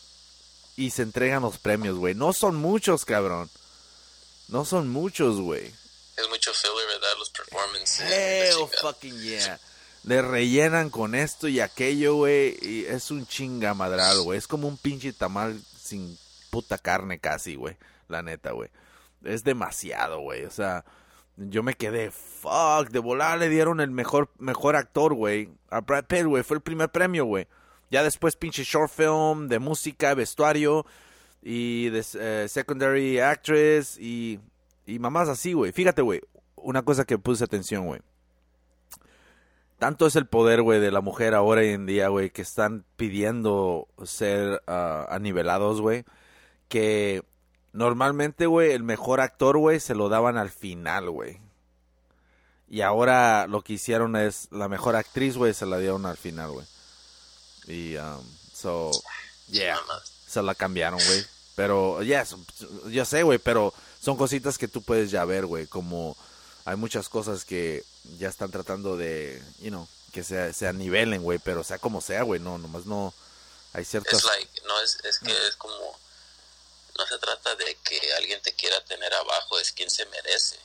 Speaker 2: y se entregan los premios, güey. No son muchos, cabrón. No son muchos, güey.
Speaker 1: Es mucho filler, ¿verdad? Los performances.
Speaker 2: Hell fucking yeah. Le rellenan con esto y aquello, güey. Y es un chingamadral, güey. Es como un pinche tamal sin puta carne casi, güey. La neta, güey. Es demasiado, güey. O sea, yo me quedé, fuck. De volar le dieron el mejor, mejor actor, güey. A Brad Pitt, güey. Fue el primer premio, güey. Ya después pinche short film de música, vestuario y de eh, secondary actress y, y mamás así, güey. Fíjate, güey. Una cosa que puse atención, güey. Tanto es el poder, güey, de la mujer ahora y en día, güey, que están pidiendo ser ah, anivelados, güey, que normalmente, güey, el mejor actor, güey, se lo daban al final, güey. Y ahora lo que hicieron es, la mejor actriz, güey, se la dieron al final, güey. Y, um, so, yeah, se la cambiaron, güey. Pero, yes, yo sé, güey, pero son cositas que tú puedes ya ver, güey. Como hay muchas cosas que ya están tratando de, you know, que se, se nivelen, güey. Pero sea como sea, güey, no, nomás no. Hay ciertas.
Speaker 1: Es like, no es, es que es como, no se trata de que alguien te quiera tener abajo, es quien se merece,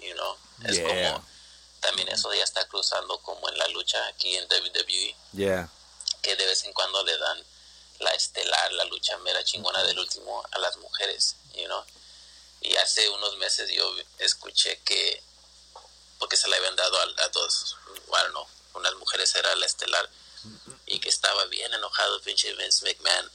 Speaker 1: you know. Es
Speaker 2: Yeah.
Speaker 1: como, también eso ya está cruzando como en la lucha aquí en WWE,
Speaker 2: Yeah.
Speaker 1: que de vez en cuando le dan la estelar, la lucha mera chingona del último a las mujeres, you know. Y hace unos meses yo escuché que, porque se le habían dado a, a dos, bueno, no, unas mujeres era la estelar, y que estaba bien enojado pinche Vince McMahon,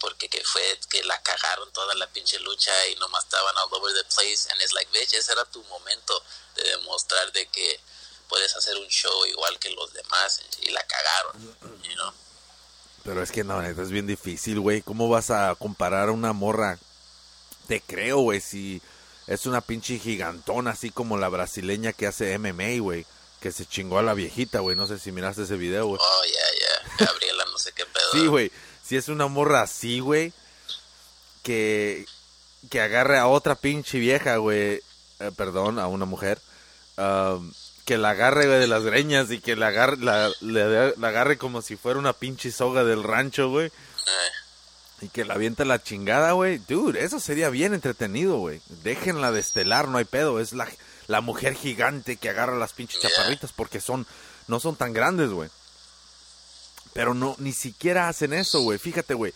Speaker 1: porque que fue que la cagaron toda la pinche lucha y nomás estaban all over the place, and it's like, bitch, ese era tu momento de demostrar de que puedes hacer un show igual que los demás, y la cagaron, you know.
Speaker 2: Pero es que no, es bien difícil, güey. ¿Cómo vas a comparar a una morra? Te creo, güey, si es una pinche gigantona, así como la brasileña que hace MMA, güey. Que se chingó a la viejita, güey. No sé si miraste ese video, güey.
Speaker 1: Oh, ya, ya, Gabriela, no sé qué pedo.
Speaker 2: Sí, güey. Si es una morra así, güey. Que, que agarre a otra pinche vieja, güey. eh, perdón, a una mujer. am, que la agarre, güey, de las greñas y que la agarre, la, agarre como si fuera una pinche soga del rancho, güey.
Speaker 1: Eh,
Speaker 2: Y que la avienta la chingada, güey. Dude, eso sería bien entretenido, güey. Déjenla de estelar, no hay pedo. Es la, la mujer gigante que agarra las pinches chaparritas porque son, no son tan grandes, güey. Pero no, ni siquiera hacen eso, güey. Fíjate, güey.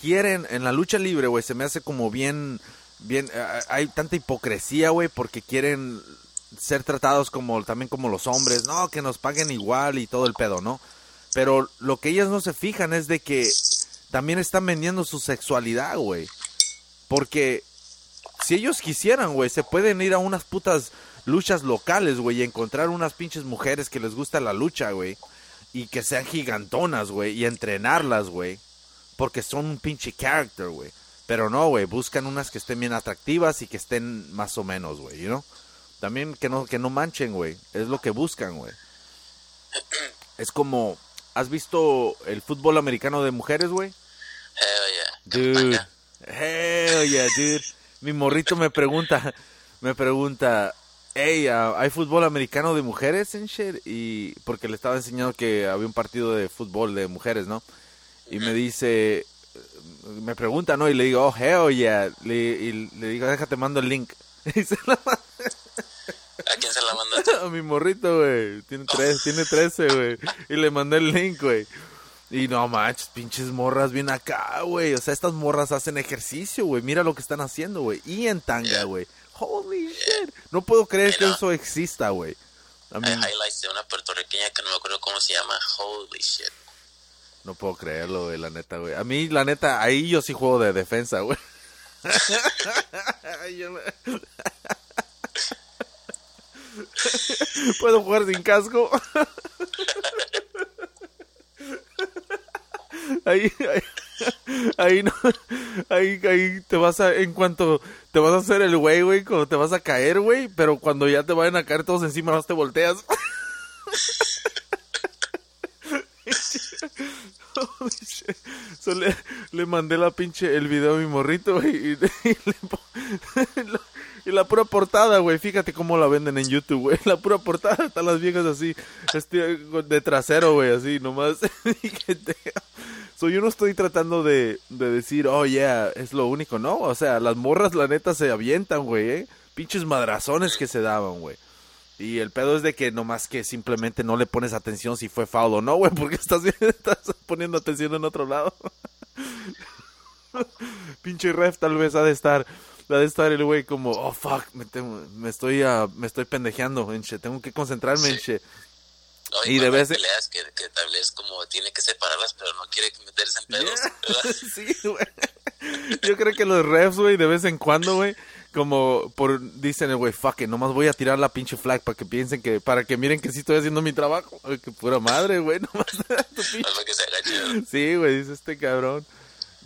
Speaker 2: Quieren, en la lucha libre, güey, se me hace como bien, bien, eh, hay tanta hipocresía, güey, porque quieren ser tratados como, también como los hombres. No, que nos paguen igual y todo el pedo, ¿no? Pero lo que ellas no se fijan es de que también están vendiendo su sexualidad, güey. Porque si ellos quisieran, güey, se pueden ir a unas putas luchas locales, güey, y encontrar unas pinches mujeres que les gusta la lucha, güey. Y que sean gigantonas, güey, y entrenarlas, güey. Porque son un pinche character, güey. Pero no, güey, buscan unas que estén bien atractivas y que estén más o menos, güey, you know? También que no, que no manchen, güey. Es lo que buscan, güey. (clears throat) Es como, ¿has visto el fútbol americano de mujeres, güey?
Speaker 1: hell yeah.
Speaker 2: Dude. (laughs) Hell yeah, dude. Mi morrito me pregunta, me pregunta, hey, ¿hay fútbol americano de mujeres en shit? Y porque le estaba enseñando que había un partido de fútbol de mujeres, ¿no? Y me dice, me pregunta, ¿no? Y le digo, oh, hell yeah. Le, y le digo, déjate, mando el link. (laughs) Y se la
Speaker 1: ¿A quién se la mandaste? (laughs)
Speaker 2: a mi morrito, güey. Tiene tres, tiene trece, güey. Y le mandé el link, güey. Y no manches, pinches morras bien acá, güey. O sea, estas morras hacen ejercicio, güey. Mira lo que están haciendo, güey. Y en tanga, güey. Holy shit. No puedo creer que eso exista, güey. I
Speaker 1: Hay highlights de una puertorriqueña que no me acuerdo cómo se llama. Holy shit.
Speaker 2: no puedo creerlo, güey, la neta, güey. A mí, la neta, ahí yo sí juego de defensa, güey. (laughs) (laughs) ¿Puedo jugar sin casco? (laughs) Ahí, ahí, ahí no, ahí, ahí te vas a, en cuanto te vas a hacer el güey, güey, cuando te vas a caer, güey, pero cuando ya te vayan a caer todos encima, no te volteas. (laughs) So, le, mandé la pinche el video a mi morrito, güey, (laughs) y, la pura portada, güey, fíjate cómo la venden en YouTube, güey, la pura portada, están las viejas así, este, de trasero, güey, así, nomás. (laughs) So, yo no estoy tratando de, de decir, oh, yeah, es lo único, no, o sea, las morras, la neta, se avientan, güey, eh, pinches madrazones que se daban, güey. Y el pedo es de que nomás que simplemente no le pones atención si fue foul o no, güey, porque (laughs) estás, estás poniendo atención en otro lado. (laughs) Pinche ref tal vez ha de estar, ha de estar el güey como, oh fuck, me, tengo- me estoy ah, me estoy pendejeando, enche, tengo que concentrarme, enche.
Speaker 1: No,
Speaker 2: Y de vez
Speaker 1: peleas que, que tal vez como tiene que separarlas, pero no quiere meterse en pedos. (laughs)
Speaker 2: sí, güey. Yo creo que los refs, güey, de vez en cuando, güey, como por dicen el güey, fuck it, nomás voy a tirar la pinche flag para que piensen que, para que miren que sí estoy haciendo mi trabajo. Ay, qué pura madre, güey, (laughs) nomás
Speaker 1: que se agache.
Speaker 2: Sí, güey, dice este cabrón.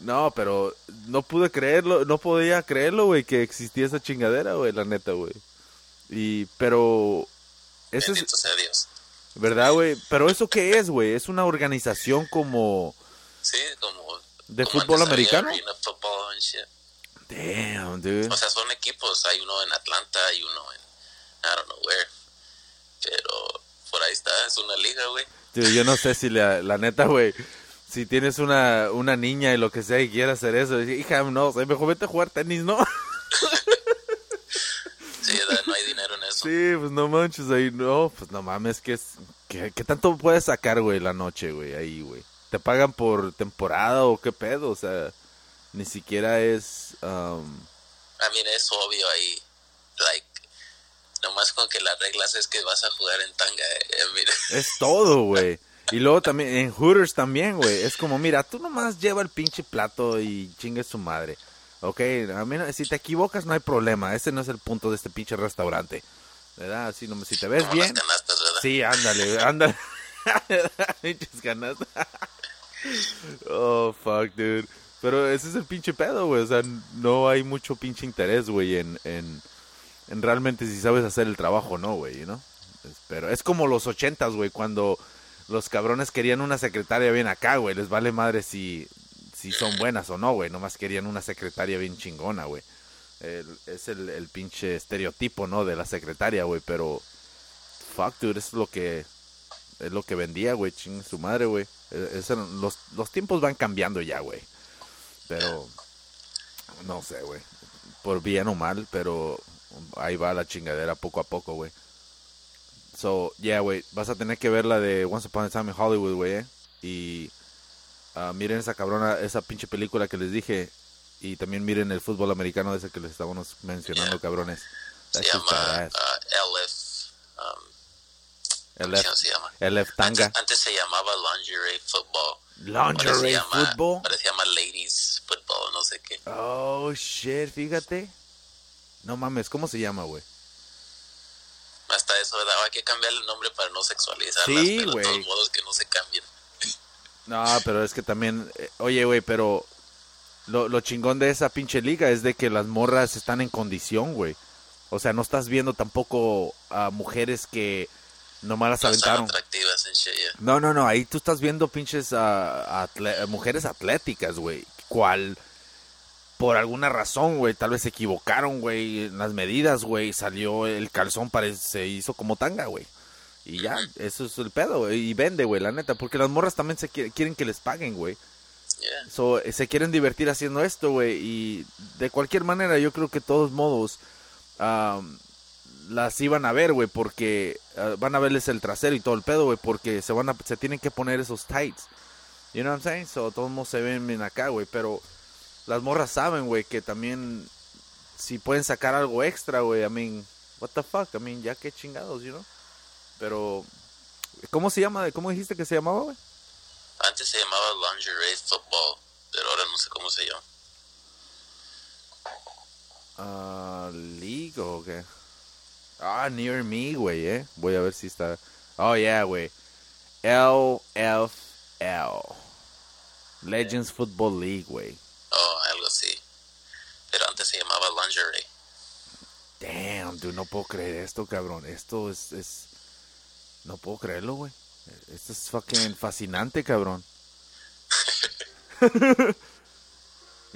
Speaker 2: No, pero no pude creerlo, no podía creerlo, güey, que existía esa chingadera, güey, la neta, güey. Y, pero, ese es,
Speaker 1: Bendito sea Dios.
Speaker 2: ¿Verdad, güey? Pero eso qué es, güey? Es una organización como...
Speaker 1: Sí, como...
Speaker 2: ¿De
Speaker 1: como
Speaker 2: fútbol americano? Damn, dude.
Speaker 1: O sea, son equipos. Hay uno en Atlanta, hay uno en... I don't know where. Pero por ahí está, es una liga, güey.
Speaker 2: Yo no sé si la, la neta, güey, si tienes una, una niña y lo que sea y quiere hacer eso, hija, no, o sea, mejor vete a jugar tenis, ¿no? (laughs)
Speaker 1: Sí, no hay dinero eso.
Speaker 2: Sí, pues no manches, ahí no, pues no mames, que es, ¿qué, qué tanto puedes sacar, güey, la noche, güey, ahí, güey? ¿Te pagan por temporada o qué pedo? O sea, ni siquiera es, um,
Speaker 1: I mean, es obvio ahí. Like, nomás con que las reglas es que vas a jugar en tanga. eh, mira.
Speaker 2: es todo, güey. Y luego también, en Hooters también, güey, es como, mira, tú nomás lleva el pinche plato y chingue su madre. Ok, a mí si te equivocas no hay problema, ese no es el punto de este pinche restaurante. ¿Verdad? Así, no, si te ves
Speaker 1: Como
Speaker 2: bien,
Speaker 1: las canastas, ¿verdad?
Speaker 2: Sí, ándale, ándale. (laughs) Pinches ganas. oh, fuck, dude. Pero ese es el pinche pedo, güey. O sea, no hay mucho pinche interés, güey, en, en, en realmente si sabes hacer el trabajo o no, güey, ¿no? Pero es como los ochentas, güey, cuando los cabrones querían una secretaria bien acá, güey. Les vale madre si, si son buenas o no, güey. Nomás querían una secretaria bien chingona, güey. Es el, pinche estereotipo, ¿no? De la secretaria, güey. Pero, fuck, dude, es lo que, es lo que vendía, güey. Ching su madre, güey. Era- los, los tiempos van cambiando ya, güey. Pero, no sé, güey. Por bien o mal, pero ahí va la chingadera poco a poco, güey. So, yeah, güey. Vas a tener que ver la de Once Upon a Time in Hollywood, güey, eh. Y ah, miren esa cabrona, esa pinche película que les dije. Y también miren el fútbol americano ese que les estábamos mencionando,
Speaker 1: Yeah.
Speaker 2: cabrones.
Speaker 1: Se
Speaker 2: That shit's
Speaker 1: llama
Speaker 2: badass.
Speaker 1: uh, LF. Um,
Speaker 2: El
Speaker 1: ¿Cómo
Speaker 2: F,
Speaker 1: se llama?
Speaker 2: el F tanga.
Speaker 1: Antes, antes se llamaba Lingerie Football. Se
Speaker 2: Lingerie
Speaker 1: llama-
Speaker 2: football.
Speaker 1: Ahora se llama Ladies Football, no sé qué.
Speaker 2: Oh, shit, fíjate. No mames, ¿cómo se llama, güey?
Speaker 1: Hasta eso, ¿verdad? Hay que cambiarle el nombre para no sexualizarlas.
Speaker 2: Sí, güey.
Speaker 1: de todos modos que no se cambien.
Speaker 2: No, pero es que también, eh, oye, güey, pero lo, lo chingón de esa pinche liga es de que las morras están en condición, güey. O sea, no estás viendo tampoco a mujeres que nomás las
Speaker 1: No
Speaker 2: aventaron.
Speaker 1: atractivas en shit, yeah.
Speaker 2: No, no, no, ahí tú estás viendo pinches atle- mujeres atléticas, güey. Cual, por alguna razón, güey, tal vez se equivocaron, güey, en las medidas, güey, salió el calzón, parece, se hizo como tanga, güey. Y ya, eso es el pedo, güey, y vende, güey, la neta, porque las morras también se qui- quieren que les paguen, güey.
Speaker 1: Yeah.
Speaker 2: So, eh, se quieren divertir haciendo esto, güey, y de cualquier manera yo creo que de todos modos am, las iban a ver, güey, porque ah, van a verles el trasero y todo el pedo, güey, porque se van a, se tienen que poner esos tights. You know what I'm saying? So, todos modos se ven bien acá, güey, pero las morras saben, güey, que también si pueden sacar algo extra, güey, I mean, what the fuck, I mean, ya que chingados, you know? Pero, ¿cómo se llama? ¿Cómo dijiste que se llamaba, güey?
Speaker 1: Antes se llamaba Lingerie Football, pero ahora no sé cómo se llama.
Speaker 2: Ah, League o qué? Ah, Near Me, güey, eh. Voy a ver si está. Oh, yeah, güey. LFL. Legends Football League, güey.
Speaker 1: Oh, algo así. Pero antes se llamaba Lingerie.
Speaker 2: Damn, dude, no puedo creer esto, cabrón. Esto es. es... No puedo creerlo, güey. Esto es fucking fascinante, cabrón. (laughs)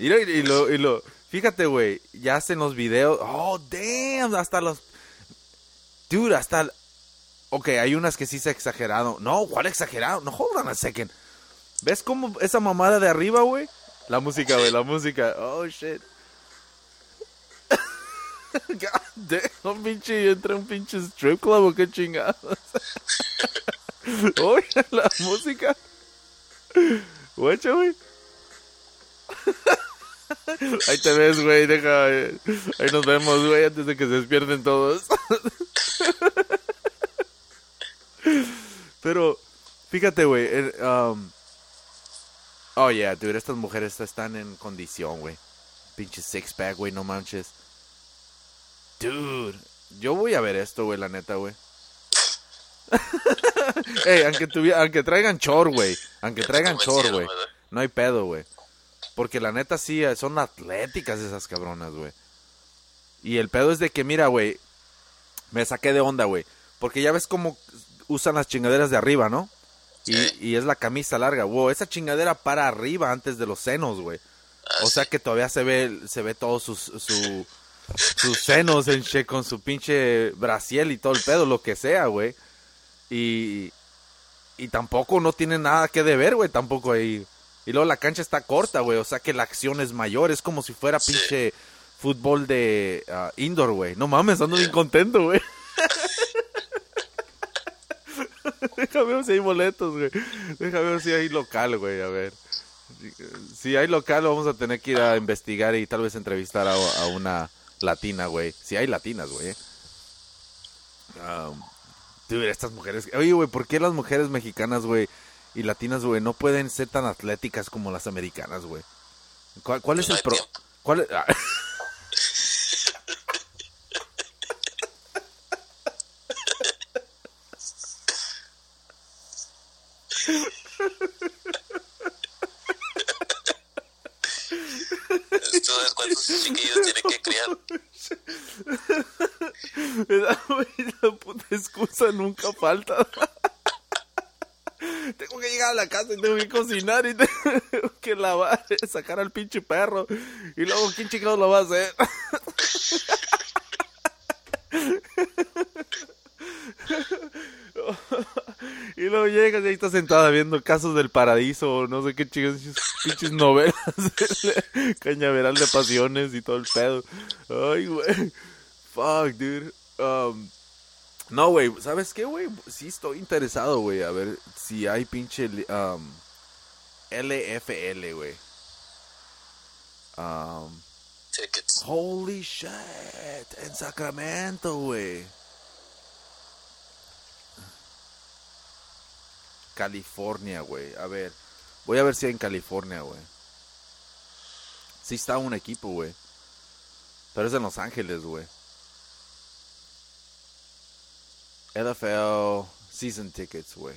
Speaker 2: Y, y lo, y lo. Fíjate, güey. Ya hacen los videos. Oh, damn. Hasta los. Dude, hasta. Ok, hay unas que sí se exagerado. No, ¿cuál exagerado? No, hold on a second. ¿Ves cómo esa mamada de arriba, güey? La música, güey, la música. Oh, shit. (laughs) God damn, pinche, entra un pinche strip club o qué chingados. (laughs) Oye, la música. Guacha, güey. Ahí te ves, güey, deja. eh, Ahí nos vemos, güey, antes de que se despierten todos. Pero, fíjate, güey. um, oh, yeah, dude, estas mujeres están en condición, güey. Pinche six pack, güey, no manches. Dude, yo voy a ver esto, güey, la neta, güey. (laughs) Ey, aunque, aunque traigan chor, güey. Aunque traigan chor, güey. No hay pedo, güey. Porque la neta sí, eh, son atléticas esas cabronas, güey. Y el pedo es de que, mira, güey, me saqué de onda, güey. Porque ya ves como usan las chingaderas de arriba, ¿no? Y,
Speaker 1: Sí.
Speaker 2: y es la camisa larga. Wow, esa chingadera para arriba antes de los senos, güey.
Speaker 1: Ah,
Speaker 2: O sea que todavía se ve, se ve todo su, sus senos en che con su pinche brasiel y todo el pedo, lo que sea, güey. Y, y tampoco no tiene nada que deber, güey, tampoco ahí. Y luego la cancha está corta, güey, o sea que la acción es mayor, es como si fuera pinche fútbol de ah, indoor, güey. No mames, ando bien contento, güey. (laughs) Déjame ver si hay boletos, güey. Déjame ver si hay local, güey, a ver. Si hay local, vamos a tener que ir a investigar y tal vez entrevistar a, a una latina, güey. Si hay latinas, güey. eh. Um, dude, estas mujeres. Oye, güey, ¿por qué las mujeres mexicanas, güey, y latinas, güey, no pueden ser tan atléticas como las americanas, güey? ¿Cuál, cuál es el pro? ¿Cuál (laughs) es- ah.
Speaker 1: ¿Tú sabes cuántos chiquillos (laughs) tiene que criar?
Speaker 2: La puta excusa nunca falta. (laughs) tengo que llegar a la casa y tengo que cocinar y tengo que lavar, sacar al pinche perro. Y luego, ¿quién chingados lo va a hacer? (laughs) Y luego llegas y ahí estás sentada viendo Casos del Paradiso o no sé qué chingados, pinches novelas, (laughs) Cañaveral de Pasiones y todo el pedo. Ay, güey. Fuck, dude. Um, no, güey, ¿sabes qué, güey? Sí estoy interesado, güey, a ver si hay pinche um, LFL, güey. Um,
Speaker 1: Tickets.
Speaker 2: holy shit, en Sacramento, güey. California, güey. A ver, voy a ver si en California, güey. Sí está un equipo, güey. Pero es en Los Ángeles, güey. NFL Season Tickets, güey.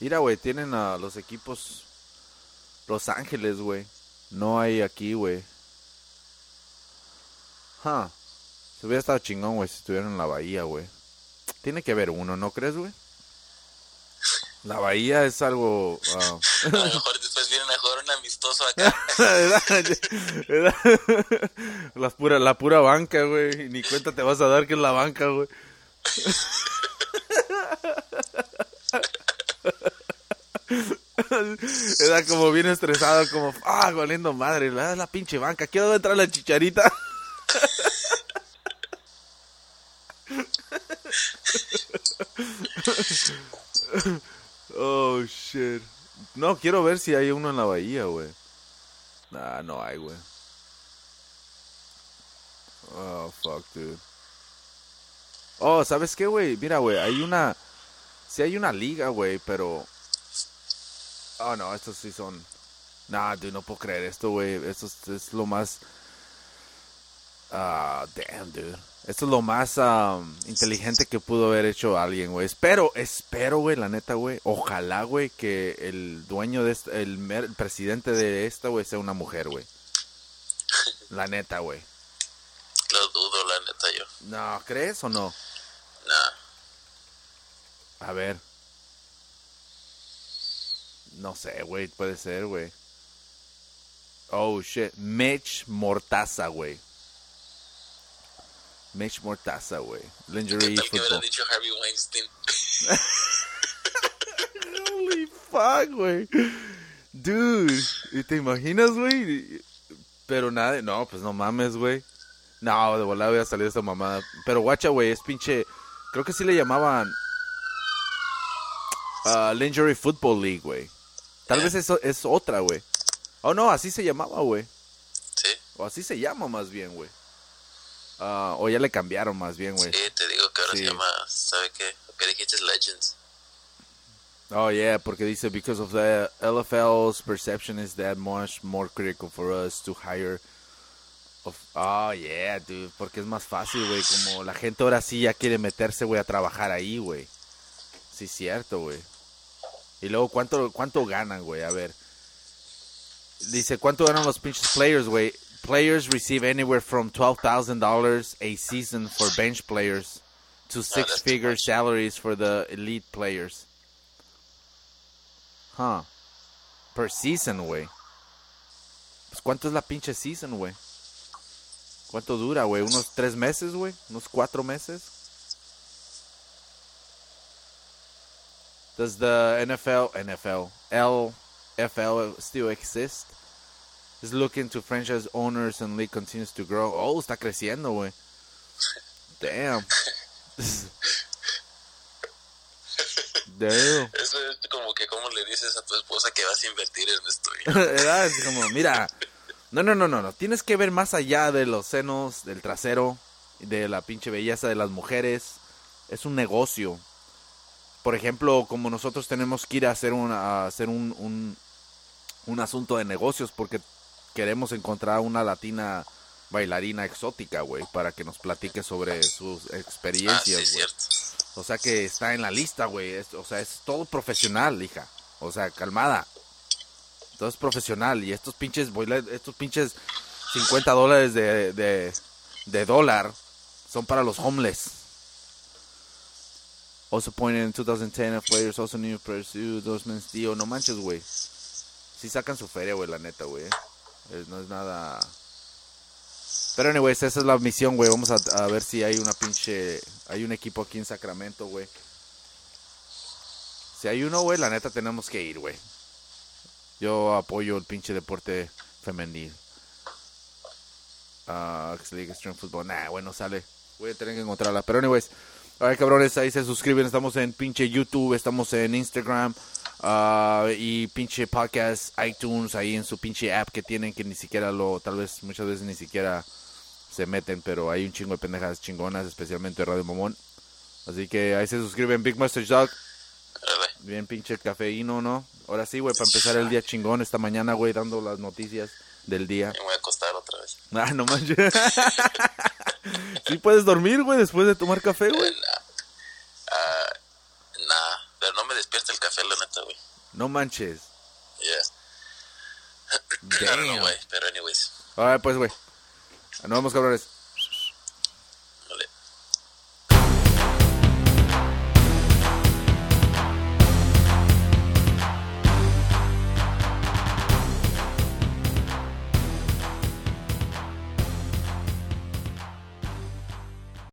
Speaker 2: Mira, güey, tienen a los equipos Los Ángeles, güey. No hay aquí, güey. Huh. Se hubiera estado chingón, güey, si estuvieran en la bahía, güey. Tiene que haber uno, ¿no crees, güey? La bahía es algo... (laughs)
Speaker 1: A lo mejor después vienen a jugar un amistoso acá. (laughs)
Speaker 2: la, pura, la pura banca, güey. Ni cuenta te vas a dar que es la banca, güey. (laughs) Era como bien estresado, como, ah, valiendo madre, la, la pinche banca. Quiero entrar la chicharita. Oh, shit. No, quiero ver si hay uno en la bahía, güey. Nah, no hay, güey. Oh, fuck, dude. Oh, ¿sabes qué, güey? Mira, güey, hay una... Sí hay una liga, güey, pero... Oh, no, estos sí son... Nah, dude, no puedo creer esto, güey. Esto es, lo más... Ah, damn, dude. Esto es lo más um, inteligente que pudo haber hecho alguien, güey. Espero, espero, güey, la neta, güey. Ojalá, güey, que el dueño de esta, el, el presidente de esta, güey, sea una mujer, güey. La neta, güey.
Speaker 1: Lo dudo, la neta, yo.
Speaker 2: No, ¿crees o no?
Speaker 1: Nah.
Speaker 2: A ver. No sé, güey, puede ser, güey. Oh, shit. Mitch Mortaza, güey. Mitch Mortaza, güey.
Speaker 1: ¿Qué
Speaker 2: Lingerie
Speaker 1: tal que hubiera
Speaker 2: Football.
Speaker 1: dicho Harvey Weinstein?
Speaker 2: Holy fuck, güey. Dude, ¿y te imaginas, güey? Pero nada, no, pues no mames, güey. No, de volada voy a salir esta mamada. Pero guacha, güey, es pinche. Creo que sí le llamaban. ah, Lingerie Football League, güey. Tal vez eso es otra, güey. Oh, no, así se llamaba, güey.
Speaker 1: Sí,
Speaker 2: O así se llama más bien, güey. Ah, o ya le cambiaron más bien, güey.
Speaker 1: sí, te digo que ahora
Speaker 2: Sí.
Speaker 1: se llama, ¿sabe qué? Lo que dijiste es Legends.
Speaker 2: Oh yeah, porque dice because of the LFL's perception is that much more critical for us to hire. Of, oh yeah, dude, porque es más fácil, güey. Como la gente ahora sí ya quiere meterse, güey, a trabajar ahí, güey. Sí, cierto, güey. Y luego cuánto cuánto ganan, güey. A ver. Dice cuánto ganan los pinches players, güey. Players receive anywhere from twelve thousand dollars a season for bench players to six figure salaries for the elite players. Huh. Per season, güey. Pues cuánto es la pinche season, güey. ¿Cuánto dura, güey? ¿Unos tres meses, güey? ¿Unos cuatro meses? Does the NFL, NFL, LFL still exist? Is looking to franchise owners and league continues to grow. Oh, está creciendo, güey. Damn. (laughs)
Speaker 1: Damn. Es como que, ¿cómo le dices a tu esposa que vas a invertir en esto? (laughs)
Speaker 2: es como, mira, no, no, no, no, no. Tienes que ver más allá de los senos, del trasero, de la pinche belleza de las mujeres. Es un negocio. Por ejemplo, como nosotros tenemos que ir a hacer, una, hacer un, un, un asunto de negocios porque queremos encontrar una latina bailarina exótica, güey, para que nos platique sobre sus experiencias, ah, O sea que está en la lista, güey. O sea, es todo profesional, hija. O sea, calmada. Todo es profesional. Y estos pinches, estos pinches 50 dólares de, de, de dólar son para los homeless. Also pointed in 2010 players also new pursue those men's deal. No manches, güey. Sí sacan su feria, güey, la neta, güey. No es nada... Pero anyways, esa es la misión, güey. Vamos a, a, ver si hay una pinche... Hay un equipo aquí en Sacramento, güey. Si hay uno, güey, la neta tenemos que ir, güey. Yo apoyo el pinche deporte femenil. Uh, League Extreme Football. Nah, bueno, sale. Voy a tener que encontrarla. Pero anyways, Ay, cabrones, ahí se suscriben. Estamos en pinche YouTube, estamos en Instagram. Uh, y pinche podcast, iTunes, ahí en su pinche app que tienen que ni siquiera lo, tal vez muchas veces ni siquiera se meten, pero hay un chingo de pendejas chingonas, especialmente Radio Momón. Así que ahí se suscriben, Big Mustache Dog. Bien pinche cafeíno, ¿no? Ahora sí, güey, para empezar el día chingón esta mañana, güey, dando las noticias del día.
Speaker 1: Me voy a acostar otra vez.
Speaker 2: Ah, no manches. (laughs) ¿Sí puedes dormir, güey, después de tomar café, güey?
Speaker 1: Ah, nah. pero no me despierta el café, la neta, güey.
Speaker 2: No manches.
Speaker 1: Yeah. (coughs) Damn. güey, pero anyways.
Speaker 2: Alright, pues, güey. Nos vemos, cabrones.